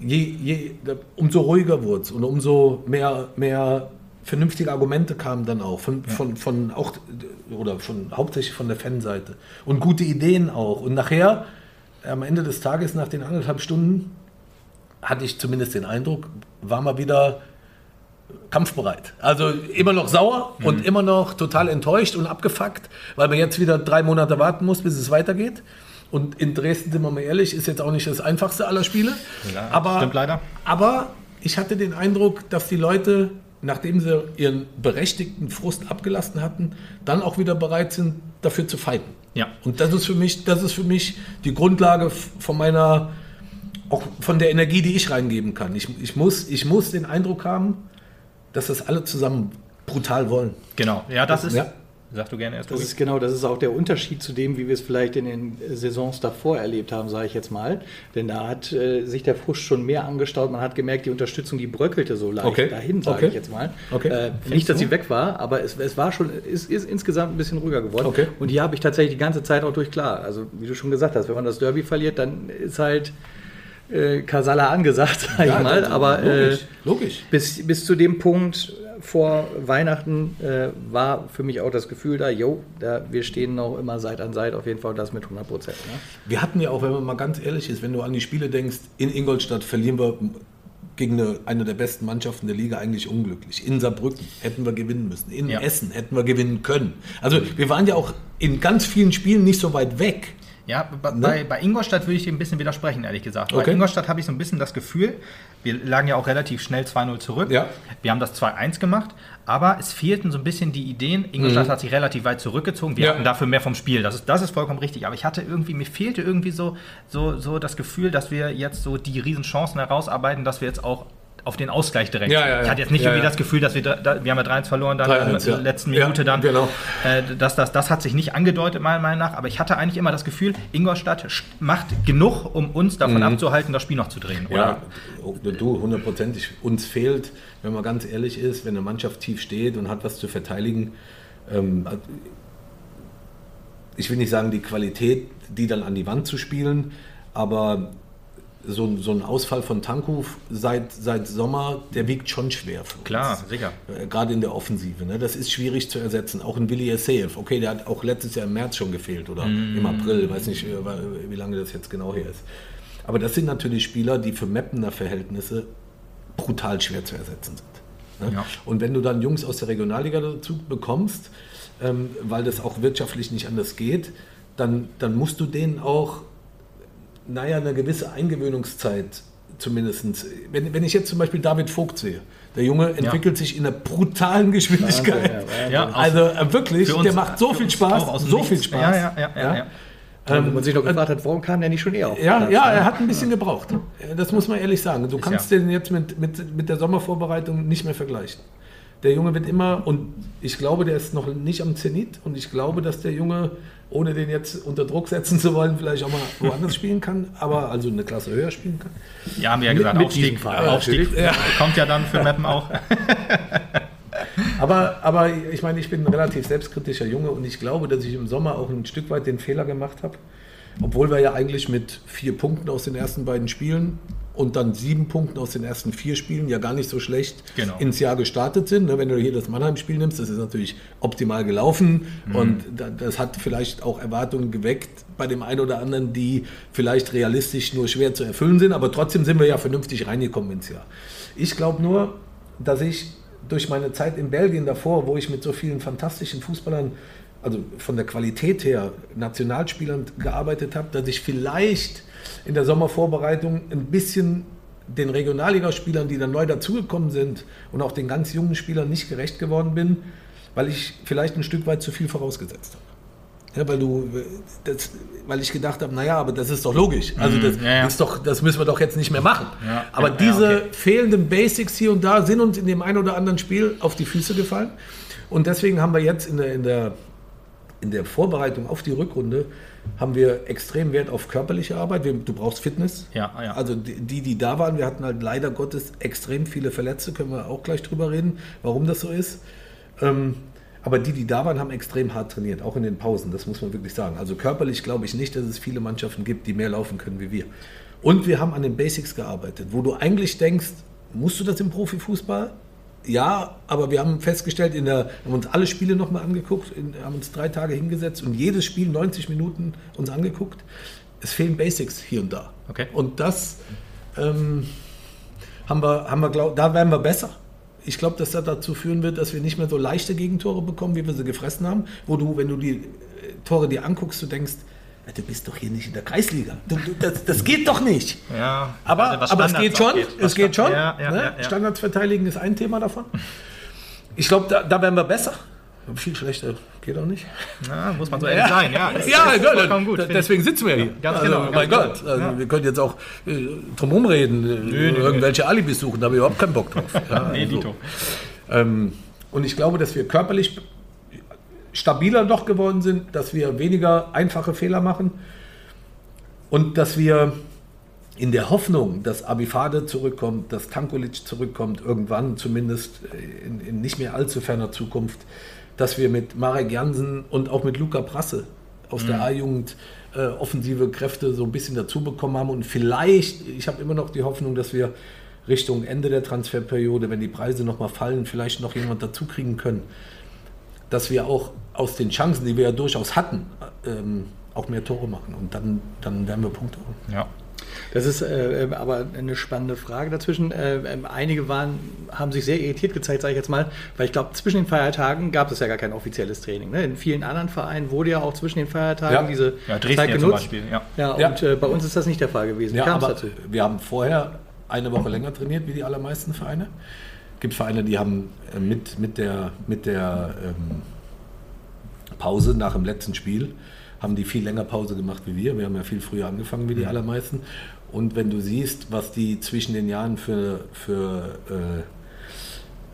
Je, je, umso ruhiger wurde es und umso mehr, mehr vernünftige Argumente kamen dann auch von, von, von auch oder von hauptsächlich von der Fanseite und gute Ideen auch und nachher am Ende des Tages nach den anderthalb Stunden hatte ich zumindest den Eindruck, war mal wieder kampfbereit. Also immer noch sauer Mhm. und immer noch total enttäuscht und abgefuckt, weil man jetzt wieder drei Monate warten muss, bis es weitergeht. Und in Dresden, sind wir mal ehrlich, ist jetzt auch nicht das einfachste aller Spiele. Ja, aber, stimmt leider. Aber ich hatte den Eindruck, dass die Leute, nachdem sie ihren berechtigten Frust abgelassen hatten, dann auch wieder bereit sind, dafür zu fighten. Ja. Und das ist für mich, das ist für mich die Grundlage von meiner, auch von der Energie, die ich reingeben kann. Ich, ich, muss, ich muss den Eindruck haben, dass das alle zusammen brutal wollen. Genau, ja, das ist. Ja. Sag du gerne erst, Das ist genau, das ist auch der Unterschied zu dem, wie wir es vielleicht in den Saisons davor erlebt haben, sage ich jetzt mal. Denn da hat äh, sich der Frust schon mehr angestaut. Man hat gemerkt, die Unterstützung, die bröckelte so leicht Okay. dahin, sage Okay. ich jetzt mal. Okay. Äh, nicht, dass sie weg war, aber es, es war schon, ist, ist insgesamt ein bisschen ruhiger geworden. Okay. Und hier habe ich tatsächlich die ganze Zeit auch durch klar. Also wie du schon gesagt hast, wenn man das Derby verliert, dann ist halt äh, Kasala angesagt, sag ich mal. Aber äh, logisch, logisch. bis, bis zu dem Punkt vor Weihnachten äh, war für mich auch das Gefühl da, jo, da, wir stehen noch immer Seit an Seit, auf jeden Fall das mit 100 Prozent. Ne? Wir hatten ja auch, wenn man mal ganz ehrlich ist, wenn du an die Spiele denkst, in Ingolstadt verlieren wir gegen eine, eine der besten Mannschaften der Liga eigentlich unglücklich. In Saarbrücken hätten wir gewinnen müssen. In Ja. Essen hätten wir gewinnen können. Also wir waren ja auch in ganz vielen Spielen nicht so weit weg. Ja, bei, bei, bei Ingolstadt würde ich dir ein bisschen widersprechen, ehrlich gesagt. Bei Okay. Ingolstadt habe ich so ein bisschen das Gefühl, wir lagen ja auch relativ schnell 2-0 zurück. Ja. Wir haben das 2-1 gemacht, aber es fehlten so ein bisschen die Ideen. Ingolstadt hat sich relativ weit zurückgezogen. Wir Mhm. Ja. hatten dafür mehr vom Spiel. Das ist, das ist vollkommen richtig. Aber ich hatte irgendwie, mir fehlte irgendwie so, so, so das Gefühl, dass wir jetzt so die Riesenchancen herausarbeiten, dass wir jetzt auch auf den Ausgleich direkt. Ja, ja. Ich hatte jetzt nicht irgendwie das Gefühl, dass wir, da, da, wir haben ja 3-1 verloren, dann 3-1, in der ja. letzten Minute dann. genau. Äh, das, das, das hat sich nicht angedeutet, meiner Meinung nach, aber ich hatte eigentlich immer das Gefühl, Ingolstadt macht genug, um uns davon abzuhalten, das Spiel noch zu drehen. Oder? Ja, du, hundertprozentig. Uns fehlt, wenn man ganz ehrlich ist, wenn eine Mannschaft tief steht und hat was zu verteidigen, ähm, ich will nicht sagen die Qualität, die dann an die Wand zu spielen, aber so, ein- so ein Ausfall von Tanku seit, seit Sommer, der wiegt schon schwer für uns. Klar, sicher. Äh, Gerade in der Offensive. Ne? Das ist schwierig zu ersetzen. Auch ein Willi Esseev. Okay, der hat auch letztes Jahr im März schon gefehlt oder im April. Weiß nicht, äh, wie lange das jetzt genau her ist. Aber das sind natürlich Spieler, die für Mappener Verhältnisse brutal schwer zu ersetzen sind. Ne? Ja. Und wenn du dann Jungs aus der Regionalliga dazu bekommst, ähm, weil das auch wirtschaftlich nicht anders geht, dann, dann musst du denen auch naja, eine gewisse Eingewöhnungszeit zumindest. Wenn, wenn ich jetzt zum Beispiel David Vogt sehe, der Junge entwickelt sich in einer brutalen Geschwindigkeit. Ja, Ja, also wirklich, uns- der macht so viel Spaß, so Nichts. viel Spaß. Ja, ja, ja, ja, ja. Wo man sich noch gefragt hat, warum kam der nicht schon eher auf? Ja, Platz, ja, er hat ein bisschen gebraucht. Das muss man ehrlich sagen. Du kannst ja. den jetzt mit, mit, mit der Sommervorbereitung nicht mehr vergleichen. Der Junge wird immer, und ich glaube, der ist noch nicht am Zenit, und ich glaube, dass der Junge, ohne den jetzt unter Druck setzen zu wollen, vielleicht auch mal woanders spielen kann, aber also eine Klasse höher spielen kann. Ja, haben wir ja Mit- gesagt, mit Aufstieg, Verein Aufstieg. Ja. kommt ja dann für Meppen auch. Aber, aber ich meine, ich bin ein relativ selbstkritischer Junge und ich glaube, dass ich im Sommer auch ein Stück weit den Fehler gemacht habe. Obwohl wir ja eigentlich mit vier Punkten aus den ersten beiden Spielen und dann sieben Punkten aus den ersten vier Spielen ja gar nicht so schlecht Genau. ins Jahr gestartet sind. Ne, Wenn du hier das Mannheim-Spiel nimmst, das ist natürlich optimal gelaufen und da- das hat vielleicht auch Erwartungen geweckt bei dem einen oder anderen, die vielleicht realistisch nur schwer zu erfüllen sind, aber trotzdem sind wir ja vernünftig reingekommen ins Jahr. Ich glaube nur, dass ich durch meine Zeit in Belgien davor, wo ich mit so vielen fantastischen Fußballern, also von der Qualität her, Nationalspielern gearbeitet habe, dass ich vielleicht in der Sommervorbereitung ein bisschen den Regionalligaspielern, die dann neu dazugekommen sind und auch den ganz jungen Spielern nicht gerecht geworden bin, weil ich vielleicht ein Stück weit zu viel vorausgesetzt habe. Ja, weil du, das, weil ich gedacht habe, naja, aber das ist doch logisch. Also das ja, ja. ist doch, das müssen wir doch jetzt nicht mehr machen. Aber diese okay. fehlenden Basics hier und da sind uns in dem einen oder anderen Spiel auf die Füße gefallen. Und deswegen haben wir jetzt in der, in der, in der Vorbereitung auf die Rückrunde haben wir extrem Wert auf körperliche Arbeit. Wir, du brauchst Fitness. Ja, ja. Also die, die, die da waren, wir hatten halt leider Gottes extrem viele Verletzte, können wir auch gleich drüber reden, warum das so ist. Ähm, aber die, die da waren, haben extrem hart trainiert, auch in den Pausen, das muss man wirklich sagen. Also körperlich glaube ich nicht, dass es viele Mannschaften gibt, die mehr laufen können wie wir. Und wir haben an den Basics gearbeitet, wo du eigentlich denkst, musst du das im Profifußball? Ja, aber wir haben festgestellt, in der, haben uns alle Spiele nochmal angeguckt, in, haben uns drei Tage hingesetzt und jedes Spiel 90 Minuten uns angeguckt. Es fehlen Basics hier und da. Okay. Und das ähm, haben wir, haben wir glaub, da werden wir besser. Ich glaube, dass das dazu führen wird, dass wir nicht mehr so leichte Gegentore bekommen, wie wir sie gefressen haben, wo du, wenn du die äh, Tore dir anguckst, du denkst, "Ja, du bist doch hier nicht in der Kreisliga. Du, du, das, das geht doch nicht. Ja, Aber, also aber es geht schon. angeht. Es geht schon. Ja, ja, ne? ja. Standards verteidigen ist ein Thema davon. Ich glaube, da, da werden wir besser. Viel schlechter geht auch nicht. Ja, muss man so ehrlich sein. Ja, ist- Ja, ist vollkommen gut. deswegen sitzen wir hier. Ganz also, genau, ganz mein genau. Gott, also, wir können jetzt auch äh, drumherum reden, äh, irgendwelche Alibis suchen, da habe ich überhaupt keinen Bock drauf. Nee, also, Dito. ähm, und ich glaube, dass wir körperlich stabiler noch geworden sind, dass wir weniger einfache Fehler machen und dass wir in der Hoffnung, dass Abifade zurückkommt, dass Tankulic zurückkommt, irgendwann zumindest in, in nicht mehr allzu ferner Zukunft, dass wir mit Marek Jansen und auch mit Luca Prasse aus der A-Jugend äh, offensive Kräfte so ein bisschen dazu bekommen haben und vielleicht, ich habe immer noch die Hoffnung, dass wir Richtung Ende der Transferperiode, wenn die Preise nochmal fallen, vielleicht noch jemand dazu kriegen können, dass wir auch aus den Chancen, die wir ja durchaus hatten, ähm, auch mehr Tore machen. Und dann, dann werden wir Punkte holen. Ja. Das ist äh, aber eine spannende Frage dazwischen. Äh, ähm, einige waren, haben sich sehr irritiert gezeigt, sage ich jetzt mal, weil ich glaube, zwischen den Feiertagen gab es ja gar kein offizielles Training. Ne? In vielen anderen Vereinen wurde ja auch zwischen den Feiertagen Ja. diese Ja, Dresden Zeit ja zum genutzt. Beispiel, ja. Ja, Ja. und äh, bei uns ist das nicht der Fall gewesen. Ja, aber dazu? wir haben vorher eine Woche länger trainiert wie die allermeisten Vereine. Es gibt Vereine, die haben äh, mit, mit der, mit der ähm, Pause nach dem letzten Spiel, haben die viel länger Pause gemacht wie wir. Wir haben ja viel früher angefangen wie die allermeisten. Und wenn du siehst, was die zwischen den Jahren für, für, äh,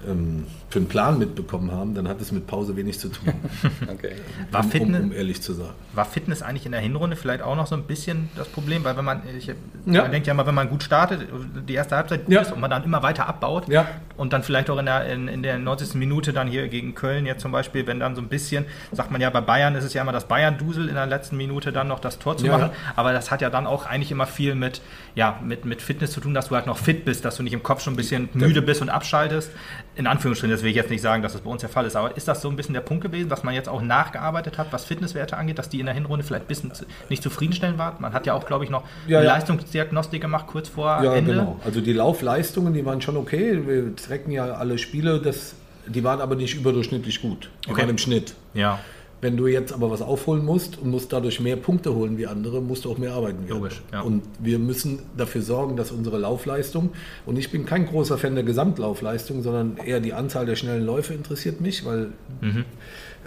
ähm, für einen Plan mitbekommen haben, dann hat es mit Pause wenig zu tun, Okay. War um, Fitness, um ehrlich zu sagen. war Fitness eigentlich in der Hinrunde vielleicht auch noch so ein bisschen das Problem? Weil wenn man, ich, Ja. man denkt ja immer, wenn man gut startet, die erste Halbzeit gut Ja. ist und man dann immer weiter abbaut Ja. und dann vielleicht auch in der, in, in der 90. Minute dann hier gegen Köln jetzt zum Beispiel, wenn dann so ein bisschen, sagt man ja, bei Bayern ist es ja immer das Bayern-Dusel in der letzten Minute dann noch das Tor zu Ja, machen, ja. aber das hat ja dann auch eigentlich immer viel mit, ja, mit, mit Fitness zu tun, dass du halt noch fit bist, dass du nicht im Kopf schon ein bisschen müde bist und abschaltest. In Anführungsstrichen, das will ich jetzt nicht sagen, dass das bei uns der Fall ist, aber ist das so ein bisschen der Punkt gewesen, dass man jetzt auch nachgearbeitet hat, was Fitnesswerte angeht, dass die in der Hinrunde vielleicht ein bisschen nicht zufriedenstellend waren? Man hat ja auch, glaube ich, noch Ja, eine ja. Leistungsdiagnostik gemacht kurz vor Ja, Ende. genau. Also die Laufleistungen, die waren schon okay. Wir trecken ja alle Spiele, das, die waren aber nicht überdurchschnittlich gut. Die Okay. waren im Schnitt. Ja, Wenn du jetzt aber was aufholen musst und musst dadurch mehr Punkte holen wie andere, musst du auch mehr arbeiten wie Logisch, andere. ja. Und wir müssen dafür sorgen, dass unsere Laufleistung, und ich bin kein großer Fan der Gesamtlaufleistung, sondern eher die Anzahl der schnellen Läufe interessiert mich, weil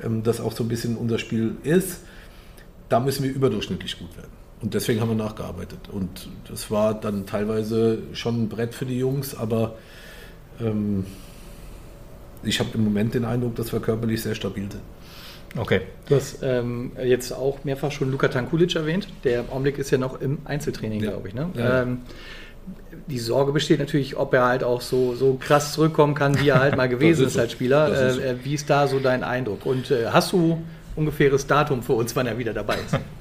ähm, das auch so ein bisschen unser Spiel ist. Da müssen wir überdurchschnittlich gut werden. Und deswegen haben wir nachgearbeitet. Und das war dann teilweise schon ein Brett für die Jungs, aber ähm, ich habe im Moment den Eindruck, dass wir körperlich sehr stabil sind. Okay. Du hast ähm, jetzt auch mehrfach schon Luka Tankulic erwähnt. Der im Augenblick ist ja noch im Einzeltraining, Ja. glaube ich. Ne? Ja. Ähm, die Sorge besteht natürlich, ob er halt auch so, so krass zurückkommen kann, wie er halt mal gewesen ist ist als Spieler. Ist so. Äh, wie ist da so dein Eindruck? Und äh, hast du ungefähres Datum für uns, wann er wieder dabei ist?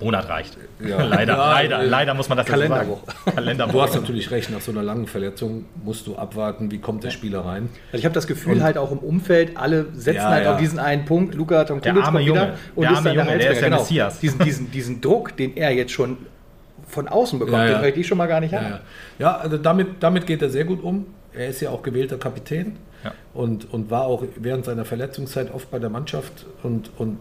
Monat reicht. Ja. leider, Ja, leider, äh, leider muss man das Kalenderwoche. sagen. Kalenderwoche. Du hast natürlich recht, nach so einer langen Verletzung musst du abwarten, wie kommt der Spieler rein. Also ich habe das Gefühl Und- halt auch im Umfeld, alle setzen Ja, halt ja. auf diesen einen Punkt. Der arme kommt wieder Junge. und Der ist arme dann der Junge, der ist Halsbringer. der Genau. Messias. Diesen, diesen, diesen Druck, den er jetzt schon von außen bekommt, Ja, ja. den möchte ich schon mal gar nicht Ja, haben. ja. ja also damit, damit geht er sehr gut um. Er ist ja auch gewählter Kapitän Ja. und, und war auch während seiner Verletzungszeit oft bei der Mannschaft und, und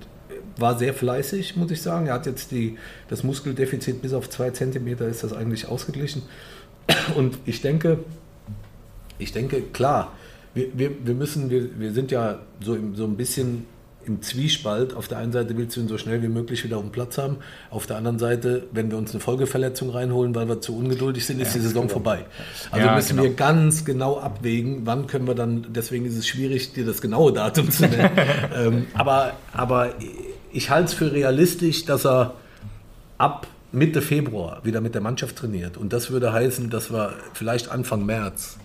war sehr fleißig, muss ich sagen. Er hat jetzt die, das Muskeldefizit bis auf zwei Zentimeter ist das eigentlich ausgeglichen. Und ich denke, ich denke, klar, wir, wir, wir müssen, wir, wir sind ja so, im, so ein bisschen im Zwiespalt. Auf der einen Seite willst du ihn so schnell wie möglich wieder auf dem Platz haben. Auf der anderen Seite, wenn wir uns eine Folgeverletzung reinholen, weil wir zu ungeduldig sind, ist die Saison vorbei. Also Ja, müssen genau. wir ganz genau abwägen, wann können wir dann, deswegen ist es schwierig, dir das genaue Datum zu nennen. ähm, aber, aber ich halte es für realistisch, dass er ab Mitte Februar wieder mit der Mannschaft trainiert. Und das würde heißen, dass wir vielleicht Anfang März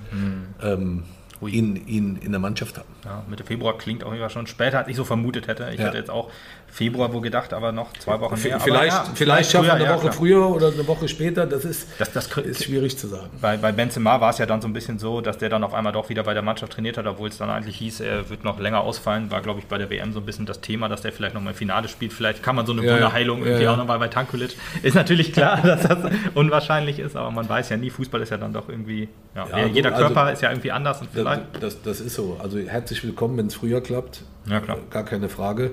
ähm, ihn, ihn in der Mannschaft haben. Ja, Mitte Februar klingt jeden Fall schon später, als ich so vermutet hätte. Ich Ja. hätte jetzt auch Februar wohl gedacht, aber noch zwei Wochen mehr. Vielleicht ja, vielleicht schaffen wir früher, eine ja, Woche klar. früher oder eine Woche später. Das ist, Das, das, ist schwierig zu sagen. bei, bei Benzema war es ja dann so ein bisschen so, dass der dann auf einmal doch wieder bei der Mannschaft trainiert hat, obwohl es dann eigentlich hieß, er wird noch länger ausfallen. War, glaube ich, bei der WM so ein bisschen das Thema, dass der vielleicht noch mal im Finale spielt. Vielleicht kann man so eine Ja, ja. Wunderheilung Ja, irgendwie ja. auch nochmal bei Tankulic. Ist natürlich klar, dass das unwahrscheinlich ist, aber man weiß ja nie. Fußball ist ja dann doch irgendwie, ja, Ja, jeder gut, also- Körper ist ja irgendwie anders und Das, vielleicht. das, das ist so. Also herzlich willkommen, wenn es früher klappt. Ja, klar. Gar keine Frage.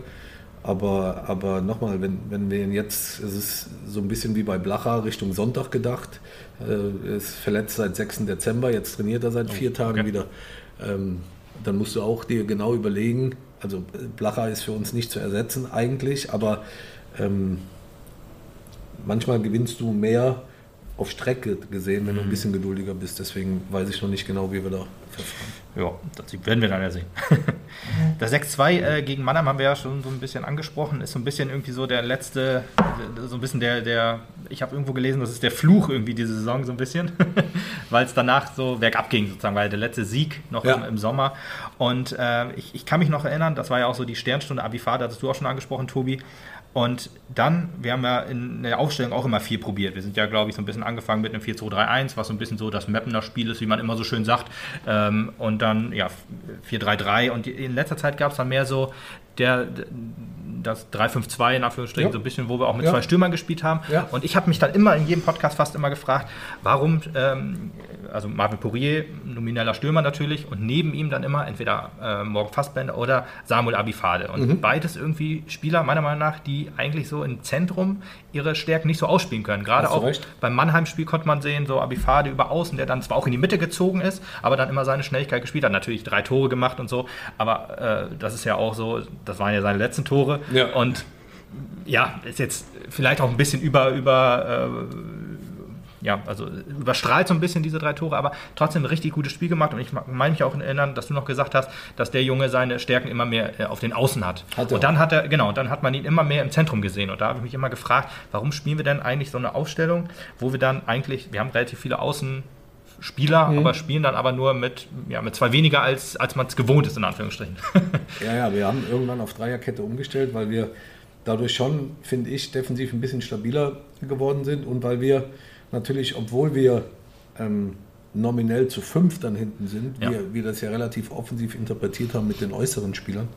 Aber, aber nochmal, wenn, wenn wir ihn jetzt, es ist so ein bisschen wie bei Blacher Richtung Sonntag gedacht. Äh, ist verletzt seit 6. Dezember, jetzt trainiert er seit vier Tagen okay. wieder. Ähm, dann musst du auch dir genau überlegen, also Blacher ist für uns nicht zu ersetzen eigentlich, aber ähm, manchmal gewinnst du mehr auf Strecke gesehen, wenn du ein bisschen geduldiger bist. Deswegen weiß ich noch nicht genau, wie wir da Ja, das werden wir dann ja sehen. Das 6-2 äh, gegen Mannheim haben wir ja schon so ein bisschen angesprochen, ist so ein bisschen irgendwie so der letzte, so ein bisschen der, der ich habe irgendwo gelesen, das ist der Fluch irgendwie diese Saison so ein bisschen, weil es danach so bergab ging sozusagen, weil der letzte Sieg noch Ja. im, im Sommer und äh, ich, ich kann mich noch erinnern, das war ja auch so die Sternstunde Abifade, hattest du auch schon angesprochen, Tobi, Und dann, wir haben ja in der Aufstellung auch immer viel probiert. Wir sind ja, glaube ich, so ein bisschen angefangen mit einem 4-2-3-1, was so ein bisschen so das Mappener Spiel ist, wie man immer so schön sagt. Ähm, und dann, ja, 4-3-3. Und in letzter Zeit gab es dann mehr so der, das 3-5-2 in Anführungsstrichen, ja. so ein bisschen, wo wir auch mit ja. zwei Stürmern gespielt haben. Ja. Und ich habe mich dann immer in jedem Podcast fast immer gefragt, warum, ähm, also Marvin Pourier, nomineller Stürmer natürlich, und neben ihm dann immer entweder äh, Morgan Fassbender oder Samuel Abifade. Und mhm. beides irgendwie Spieler, meiner Meinung nach, die eigentlich so im Zentrum ihre Stärken nicht so ausspielen können. Gerade auch recht. beim Mannheim-Spiel konnte man sehen, so Abifade über außen, der dann zwar auch in die Mitte gezogen ist, aber dann immer seine Schnelligkeit gespielt hat. Natürlich drei Tore gemacht und so, aber äh, das ist ja auch so, das waren ja seine letzten Tore. Ja. Und ja, ist jetzt vielleicht auch ein bisschen über, über äh, ja, also überstrahlt so ein bisschen diese drei Tore, aber trotzdem ein richtig gutes Spiel gemacht. Und ich meine mich auch erinnern, dass du noch gesagt hast, dass der Junge seine Stärken immer mehr äh, auf den Außen hat. hat und dann hat er, genau, dann hat man ihn immer mehr im Zentrum gesehen. Und da habe ich mich immer gefragt, warum spielen wir denn eigentlich so eine Aufstellung, wo wir dann eigentlich, wir haben relativ viele Außen Spieler, mhm. aber spielen dann aber nur mit, ja, mit zwei weniger, als, als man es gewohnt ist, in Anführungsstrichen. ja, ja, wir haben irgendwann auf Dreierkette umgestellt, weil wir dadurch schon, finde ich, defensiv ein bisschen stabiler geworden sind und weil wir natürlich, obwohl wir ähm, nominell zu fünf dann hinten sind, ja. wir, wir das ja relativ offensiv interpretiert haben mit den äußeren Spielern.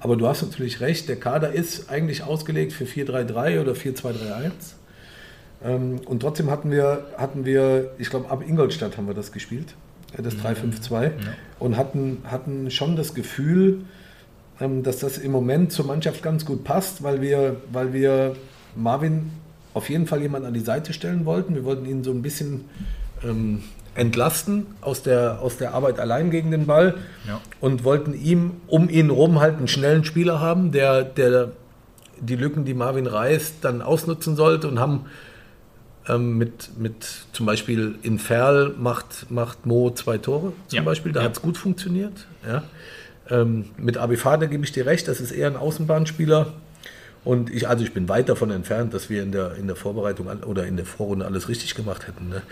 Aber du hast natürlich recht, der Kader ist eigentlich ausgelegt für 4-3-3 oder 4-2-3-1. Ähm, und trotzdem hatten wir, hatten wir ich glaube, ab Ingolstadt haben wir das gespielt, äh, das 3-5-2, ja. und hatten, hatten schon das Gefühl, ähm, dass das im Moment zur Mannschaft ganz gut passt, weil wir, weil wir Marvin auf jeden Fall jemanden an die Seite stellen wollten. Wir wollten ihn so ein bisschen ähm, entlasten aus der, aus der Arbeit allein gegen den Ball ja. und wollten ihm um ihn rum halt einen schnellen Spieler haben, der, der die Lücken, die Marvin reißt, dann ausnutzen sollte und haben ähm, mit, mit zum Beispiel in Ferl macht, macht Mo zwei Tore zum ja. Beispiel, da ja. hat es gut funktioniert. Ja. Ähm, mit Abifade gebe ich dir recht, das ist eher ein Außenbahnspieler. Und ich, also ich bin weit davon entfernt, dass wir in der, in der Vorbereitung oder in der Vorrunde alles richtig gemacht hätten. Ne?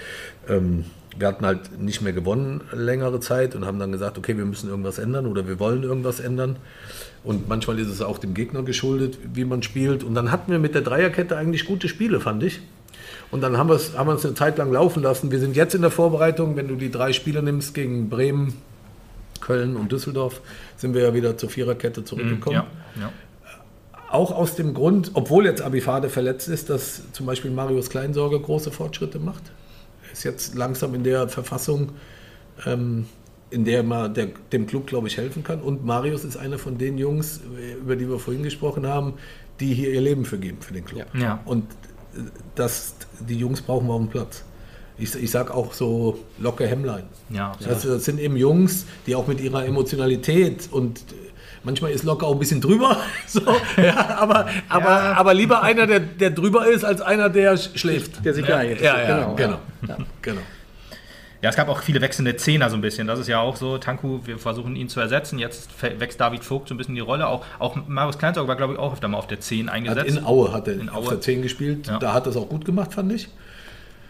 Ähm, wir hatten halt nicht mehr gewonnen längere Zeit und haben dann gesagt, okay, wir müssen irgendwas ändern oder wir wollen irgendwas ändern. Und manchmal ist es auch dem Gegner geschuldet, wie man spielt. Und dann hatten wir mit der Dreierkette eigentlich gute Spiele, fand ich. Und dann haben wir es haben eine Zeit lang laufen lassen. Wir sind jetzt in der Vorbereitung, wenn du die drei Spiele nimmst gegen Bremen, Köln und Düsseldorf, sind wir ja wieder zur Viererkette zurückgekommen. Ja, ja. Auch aus dem Grund, obwohl jetzt Abifade verletzt ist, dass zum Beispiel Marius Kleinsorge große Fortschritte macht. Er ist jetzt langsam in der Verfassung, ähm, in der man der, dem Club, glaube ich, helfen kann. Und Marius ist einer von den Jungs, über die wir vorhin gesprochen haben, die hier ihr Leben vergeben für den Club. Ja. Und das, die Jungs brauchen wir auf dem Platz. Ich, ich sage auch so locke Hemmlein. Ja, das, das, sind eben Jungs, die auch mit ihrer Emotionalität und manchmal ist locker auch ein bisschen drüber. So, ja, aber, aber, ja. aber lieber einer, der, der drüber ist, als einer, der schläft. Der sich ja, ja, ja, genau. genau. genau. Ja, es gab auch viele wechselnde Zehner so ein bisschen. Das ist ja auch so. Tanku, wir versuchen ihn zu ersetzen. Jetzt wächst David Vogt so ein bisschen die Rolle. Auch, auch Marius Kleinsorg war, glaube ich, auch öfter mal auf der 10 eingesetzt. Hat in Aue hat er in auf Aue. der 10 gespielt. Ja. Da hat er es auch gut gemacht, fand ich.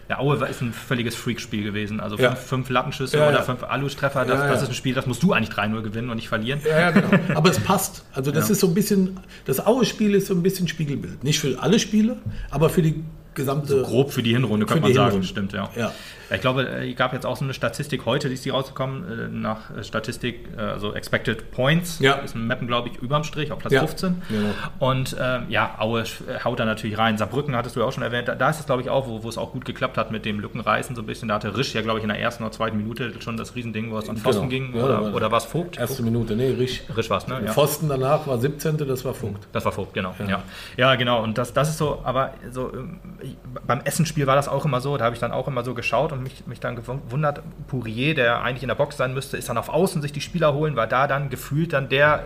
Ja, Aue ist ein völliges Freakspiel gewesen. Also fünf, ja. fünf Lattenschüsse ja, oder fünf Alustreffer, das, das, ist ein Spiel, das musst du eigentlich 3-0 gewinnen und nicht verlieren. Ja, ja, genau. Aber es passt. Also das ist so ein bisschen, das Aue-Spiel ist so ein bisschen Spiegelbild. Nicht für alle Spiele, aber für die gesamte. So grob für die Hinrunde, könnte man sagen. Hinrunde. Stimmt, ja. ja. Ich glaube, es äh, gab jetzt auch so eine Statistik heute, die ist die rausgekommen, äh, nach äh, Statistik, also Expected Points, ja. ist ein Mappen, glaube ich, überm Strich auf Platz ja. 15. Genau. Und ähm, ja, Aue haut da natürlich rein. Saarbrücken hattest du ja auch schon erwähnt, da, da ist es, glaube ich, auch, wo, wo es auch gut geklappt hat mit dem Lückenreißen so ein bisschen. Da hatte Risch ja, glaube ich, in der ersten oder zweiten Minute schon das Riesending, wo es an Pfosten genau. ging. oder, oder war es Vogt? Erste Minute, nee, Risch. Risch war es, ne? Pfosten danach war 17., das war Vogt. Das war Vogt, genau. Ja, ja. genau. Und das, das ist so, aber so ähm, beim Essenspiel war das auch immer so, da habe ich dann auch immer so geschaut und mich, mich dann gewundert, Pourier, der eigentlich in der Box sein müsste, ist dann auf Außen sich die Spieler holen, weil da dann gefühlt dann der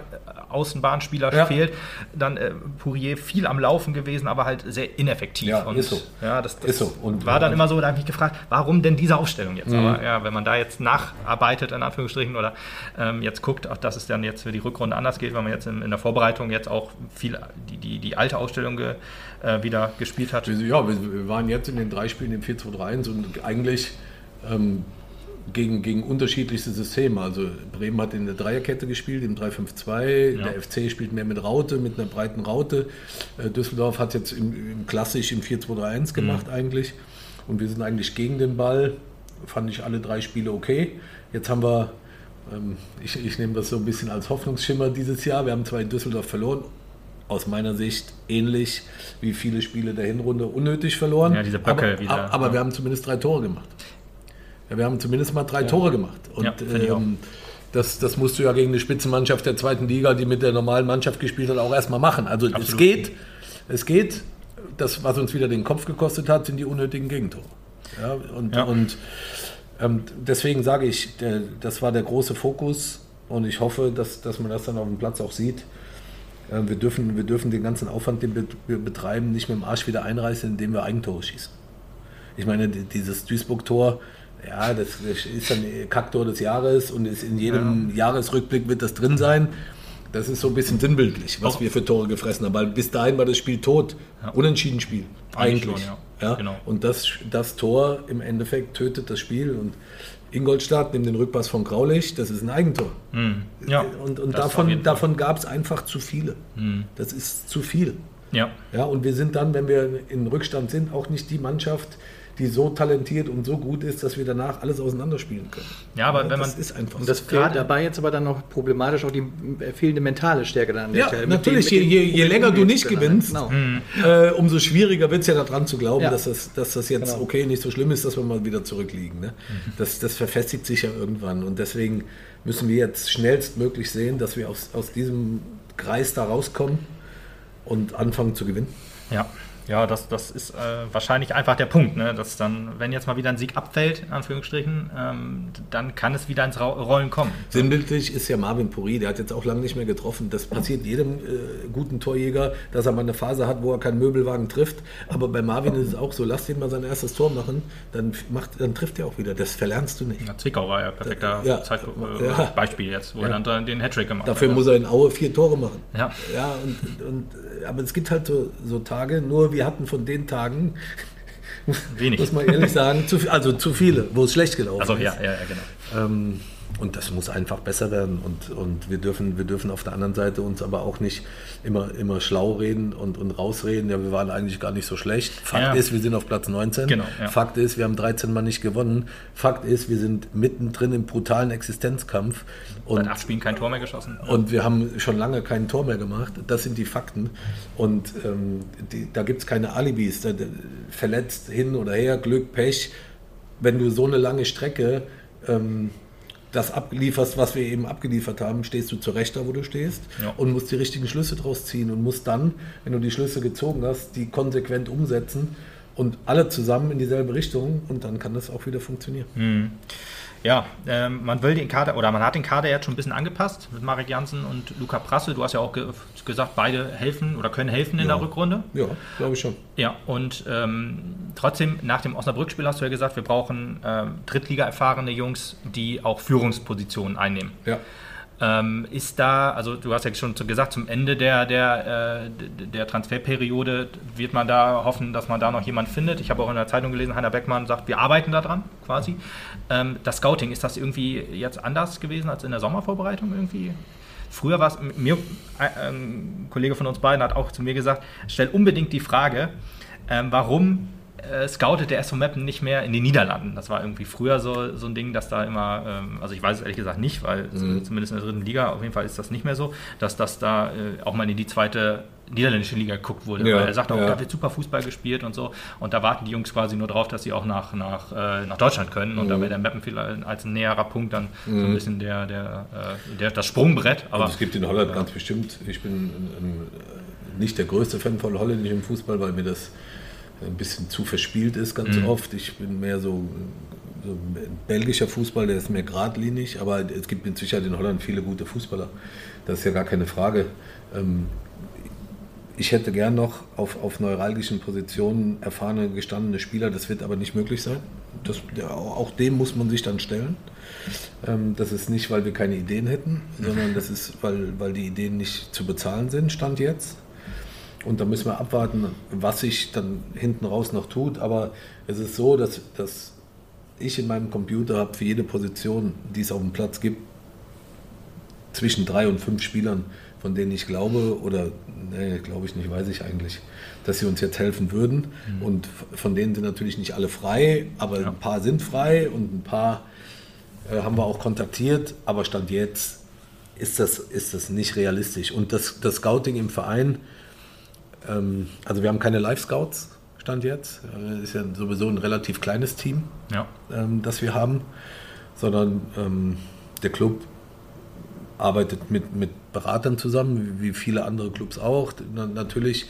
Außenbahnspieler ja. fehlt. Dann äh, Pourier viel am Laufen gewesen, aber halt sehr ineffektiv. Ja, und, ist so. Ja, das, das ist so. Und, war dann immer so, da habe ich mich gefragt, warum denn diese Aufstellung jetzt? Mhm. Aber ja, wenn man da jetzt nacharbeitet, in Anführungsstrichen, oder ähm, jetzt guckt, auch, dass es dann jetzt für die Rückrunde anders geht, weil man jetzt in, in der Vorbereitung jetzt auch viel die, die, die alte Ausstellung ge, äh, wieder gespielt hat. Ja, wir, wir waren jetzt in den drei Spielen im 4-2-3-1 und eigentlich ähm, gegen, gegen unterschiedlichste Systeme. Also Bremen hat in der Dreierkette gespielt, im 3-5-2. Ja. Der FC spielt mehr mit Raute, mit einer breiten Raute. Äh, Düsseldorf hat jetzt im, im klassisch im 4-2-3-1 gemacht eigentlich. Und wir sind eigentlich gegen den Ball. Fand ich alle drei Spiele okay. Jetzt haben wir, ähm, ich, ich nehme das so ein bisschen als Hoffnungsschimmer dieses Jahr. Wir haben zwar in Düsseldorf verloren, aus meiner Sicht ähnlich wie viele Spiele der Hinrunde unnötig verloren. Ja, diese Böcke aber, wieder, Aber ja. wir haben zumindest drei Tore gemacht. Ja, wir haben zumindest mal drei Tore gemacht. Und Ja, ähm, das, das musst du ja gegen eine Spitzenmannschaft der zweiten Liga, die mit der normalen Mannschaft gespielt hat, auch erstmal machen. Also es Absolut. geht, es geht. Das, was uns wieder den Kopf gekostet hat, sind die unnötigen Gegentore. Ja, und Ja. und ähm, deswegen sage ich, der, das war der große Fokus und ich hoffe, dass, dass man das dann auf dem Platz auch sieht. Ähm, wir, dürfen, wir dürfen den ganzen Aufwand, den wir- betreiben, nicht mit dem Arsch wieder einreißen, indem wir Eigentore schießen. Ich meine, die- dieses Duisburg-Tor, ja, das, das ist dann Kacktor des Jahres und ist in jedem Jahresrückblick wird das drin sein. Das ist so ein bisschen sinnbildlich, was Auch- wir für Tore gefressen haben. Weil bis dahin war das Spiel tot. Ja. Unentschieden Spiel. Eigentlich Eigentlich. schon, ja. ja. Genau. Und das, das Tor im Endeffekt tötet das Spiel. Und Ingolstadt nimmt den Rückpass von Graulich, das ist ein Eigentor. Hm. Ja, Und, und davon, davon gab es einfach zu viele. Das ist zu viel. Ja, Ja, und wir sind dann, wenn wir in Rückstand sind, auch nicht die Mannschaft, die so talentiert und so gut ist, dass wir danach alles auseinanderspielen können. Ja, aber wenn das man- ist einfach Und das so. fehlt dabei jetzt aber dann noch problematisch auch die äh, fehlende mentale Stärke dann an der Ja, Stelle. Natürlich, dem- je- je- länger du nicht gewinnst, Genau. Äh, umso schwieriger wird es ja daran zu glauben, Ja. dass, das, dass das jetzt Genau. okay nicht so schlimm ist, dass wir mal wieder zurückliegen. Ne? Das, das verfestigt sich ja irgendwann. Und deswegen müssen wir jetzt schnellstmöglich sehen, dass wir aus, aus diesem Kreis da rauskommen und anfangen zu gewinnen. Ja, ja, das, das ist äh, wahrscheinlich einfach der Punkt, ne? dass dann, wenn jetzt mal wieder ein Sieg abfällt, in Anführungsstrichen, ähm, dann kann es wieder ins Ra Rollen kommen. Sinnbildlich ist ja Marvin Puri, der hat jetzt auch lange nicht mehr getroffen. Das passiert jedem äh, guten Torjäger, dass er mal eine Phase hat, wo er keinen Möbelwagen trifft. Aber bei Marvin ist es auch so, lass ihn mal sein erstes Tor machen, dann, macht, dann trifft er auch wieder. Das verlernst du nicht. Ja, Zwickau war ja ein perfekter Ja. Zeit, äh, Ja. Beispiel jetzt, wo er dann den Hattrick gemacht Dafür hat. muss er in Aue vier Tore machen. Ja. Ja, und, und, äh, aber es gibt halt so, so Tage, nur wir hatten von den Tagen, Wenig. muss man ehrlich sagen, zu, also zu viele, wo es schlecht gelaufen Also ist. ja, ja, ja, genau. Ähm, und das muss einfach besser werden. Und, und wir, dürfen, wir dürfen auf der anderen Seite uns aber auch nicht immer, immer schlau reden und, und rausreden. Ja, wir waren eigentlich gar nicht so schlecht. Fakt Ja. ist, wir sind auf Platz 19. Genau, ja. Fakt ist, wir haben 13 Mal nicht gewonnen. Fakt ist, wir sind mittendrin im brutalen Existenzkampf. Und Seit acht Spielen kein Tor mehr geschossen. und wir haben schon lange kein Tor mehr gemacht. Das sind die Fakten. Und ähm, die, da gibt es keine Alibis. Da, verletzt hin oder her, Glück, Pech. Wenn du so eine lange Strecke ähm, das ablieferst, was wir eben abgeliefert haben, stehst du zurecht da, wo du stehst Ja. und musst die richtigen Schlüsse draus ziehen und musst dann, wenn du die Schlüsse gezogen hast, die konsequent umsetzen und alle zusammen in dieselbe Richtung und dann kann das auch wieder funktionieren. Ja, ähm, man will den Kader, oder man hat den Kader jetzt schon ein bisschen angepasst mit Marek Janssen und Luca Prassel. Du hast ja auch ge gesagt, beide helfen oder können helfen in Ja. der Rückrunde. Ja, glaube ich schon. Ja, und ähm, trotzdem, nach dem Osnabrück-Spiel hast du ja gesagt, wir brauchen ähm, Drittliga-erfahrene Jungs, die auch Führungspositionen einnehmen. Ja. Ähm, ist da, also du hast ja schon gesagt, zum Ende der, der, äh, der Transferperiode wird man da hoffen, dass man da noch jemand findet. Ich habe auch in der Zeitung gelesen, Heiner Beckmann sagt, wir arbeiten daran quasi. Ähm, das Scouting, ist das irgendwie jetzt anders gewesen als in der Sommervorbereitung irgendwie? Früher war es, mir, ein Kollege von uns beiden hat auch zu mir gesagt, stell unbedingt die Frage, ähm, warum äh, scoutet der SV Meppen nicht mehr in den Niederlanden. Das war irgendwie früher so, so ein Ding, dass da immer, ähm, also ich weiß es ehrlich gesagt nicht, weil Mhm. zumindest in der dritten Liga auf jeden Fall ist das nicht mehr so, dass das da äh, auch mal in die zweite niederländische Liga geguckt wurde. Ja, weil er sagt auch, ja. da wird super Fußball gespielt und so. Und da warten die Jungs quasi nur drauf, dass sie auch nach, nach, äh, nach Deutschland können. Und Mhm. da wäre der Meppen vielleicht als ein näherer Punkt dann so ein bisschen der, der, äh, der, das Sprungbrett. Aber Und es gibt in Holland ganz bestimmt, ich bin ein, ein, nicht der größte Fan von holländischem Fußball, weil mir das ein bisschen zu verspielt ist ganz Mhm. oft. Ich bin mehr so, so ein belgischer Fußball, der ist mehr geradlinig, aber es gibt mit Sicherheit in Holland viele gute Fußballer. Das ist ja gar keine Frage. Ähm, ich hätte gern noch auf, auf neuralgischen Positionen erfahrene, gestandene Spieler, das wird aber nicht möglich sein. Das, auch dem muss man sich dann stellen. Ähm, das ist nicht, weil wir keine Ideen hätten, sondern das ist, weil, weil die Ideen nicht zu bezahlen sind, Stand jetzt. Und da müssen wir abwarten, was sich dann hinten raus noch tut. Aber es ist so, dass, dass ich in meinem Computer habe für jede Position, die es auf dem Platz gibt, zwischen drei und fünf Spielern, von denen ich glaube, oder nee, glaube ich nicht, weiß ich eigentlich, dass sie uns jetzt helfen würden. Mhm. Und von denen sind natürlich nicht alle frei, aber ja. ein paar sind frei und ein paar äh, haben wir auch kontaktiert, aber Stand jetzt ist das, ist das nicht realistisch. Und das, das Scouting im Verein, ähm, also wir haben keine Live-Scouts, Stand jetzt. Äh, ist ja sowieso ein relativ kleines Team, ja. ähm, das wir haben, sondern ähm, der Club arbeitet mit, mit Beratern zusammen, wie viele andere Clubs auch. Na, natürlich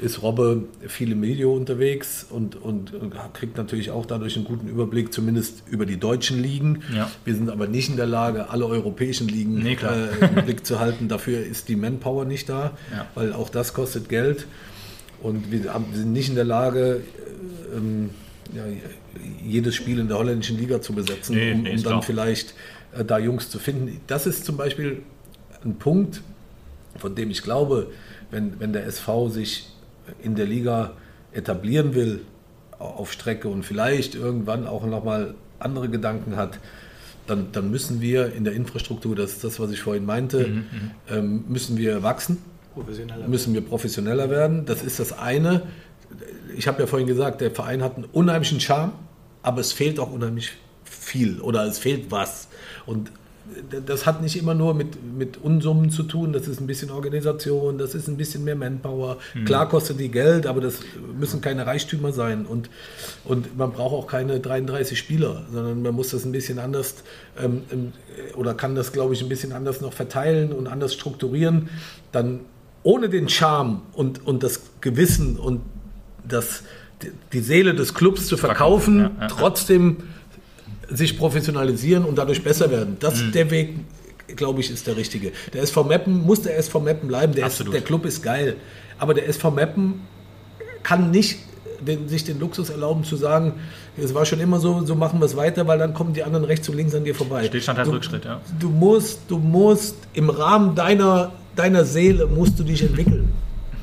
ist Robbe viel im Video unterwegs und, und, und, kriegt natürlich auch dadurch einen guten Überblick, zumindest über die deutschen Ligen. Ja. Wir sind aber nicht in der Lage, alle europäischen Ligen nee, äh, im Blick zu halten. Dafür ist die Manpower nicht da, ja. weil auch das kostet Geld. Und wir, wir sind nicht in der Lage, äh, ähm, ja, jedes Spiel in der holländischen Liga zu besetzen, nee, um, um dann vielleicht äh, da Jungs zu finden. Das ist zum Beispiel ein Punkt, von dem ich glaube, wenn, wenn der SV sich in der Liga etablieren will auf Strecke und vielleicht irgendwann auch nochmal andere Gedanken hat, dann, dann müssen wir in der Infrastruktur, das ist das, was ich vorhin meinte, mhm, mhm. ähm, müssen wir wachsen, müssen wir professioneller werden. Das ist das eine. Ich habe ja vorhin gesagt, der Verein hat einen unheimlichen Charme, aber es fehlt auch unheimlich viel oder es fehlt was. Und das hat nicht immer nur mit, mit Unsummen zu tun, das ist ein bisschen Organisation, das ist ein bisschen mehr Manpower. Mhm. Klar kostet die Geld, aber das müssen keine Reichtümer sein. Und, und man braucht auch keine 33 Spieler, sondern man muss das ein bisschen anders ähm, ähm, oder kann das, glaube ich, ein bisschen anders noch verteilen und anders strukturieren. Dann ohne den Charme und, und das Gewissen und das, die Seele des Clubs zu verkaufen, ja, ja, trotzdem sich professionalisieren und dadurch besser werden. Das mhm. der Weg, glaube ich, ist der richtige. Der SV Meppen muss der SV Meppen bleiben. Der, ist, der Club ist geil. Aber der SV Meppen kann nicht den, sich den Luxus erlauben zu sagen, es war schon immer so, so machen wir es weiter, weil dann kommen die anderen rechts und links an dir vorbei. Stillstand heißt Rückschritt, ja. Du musst, du musst im Rahmen deiner, deiner Seele musst du dich entwickeln.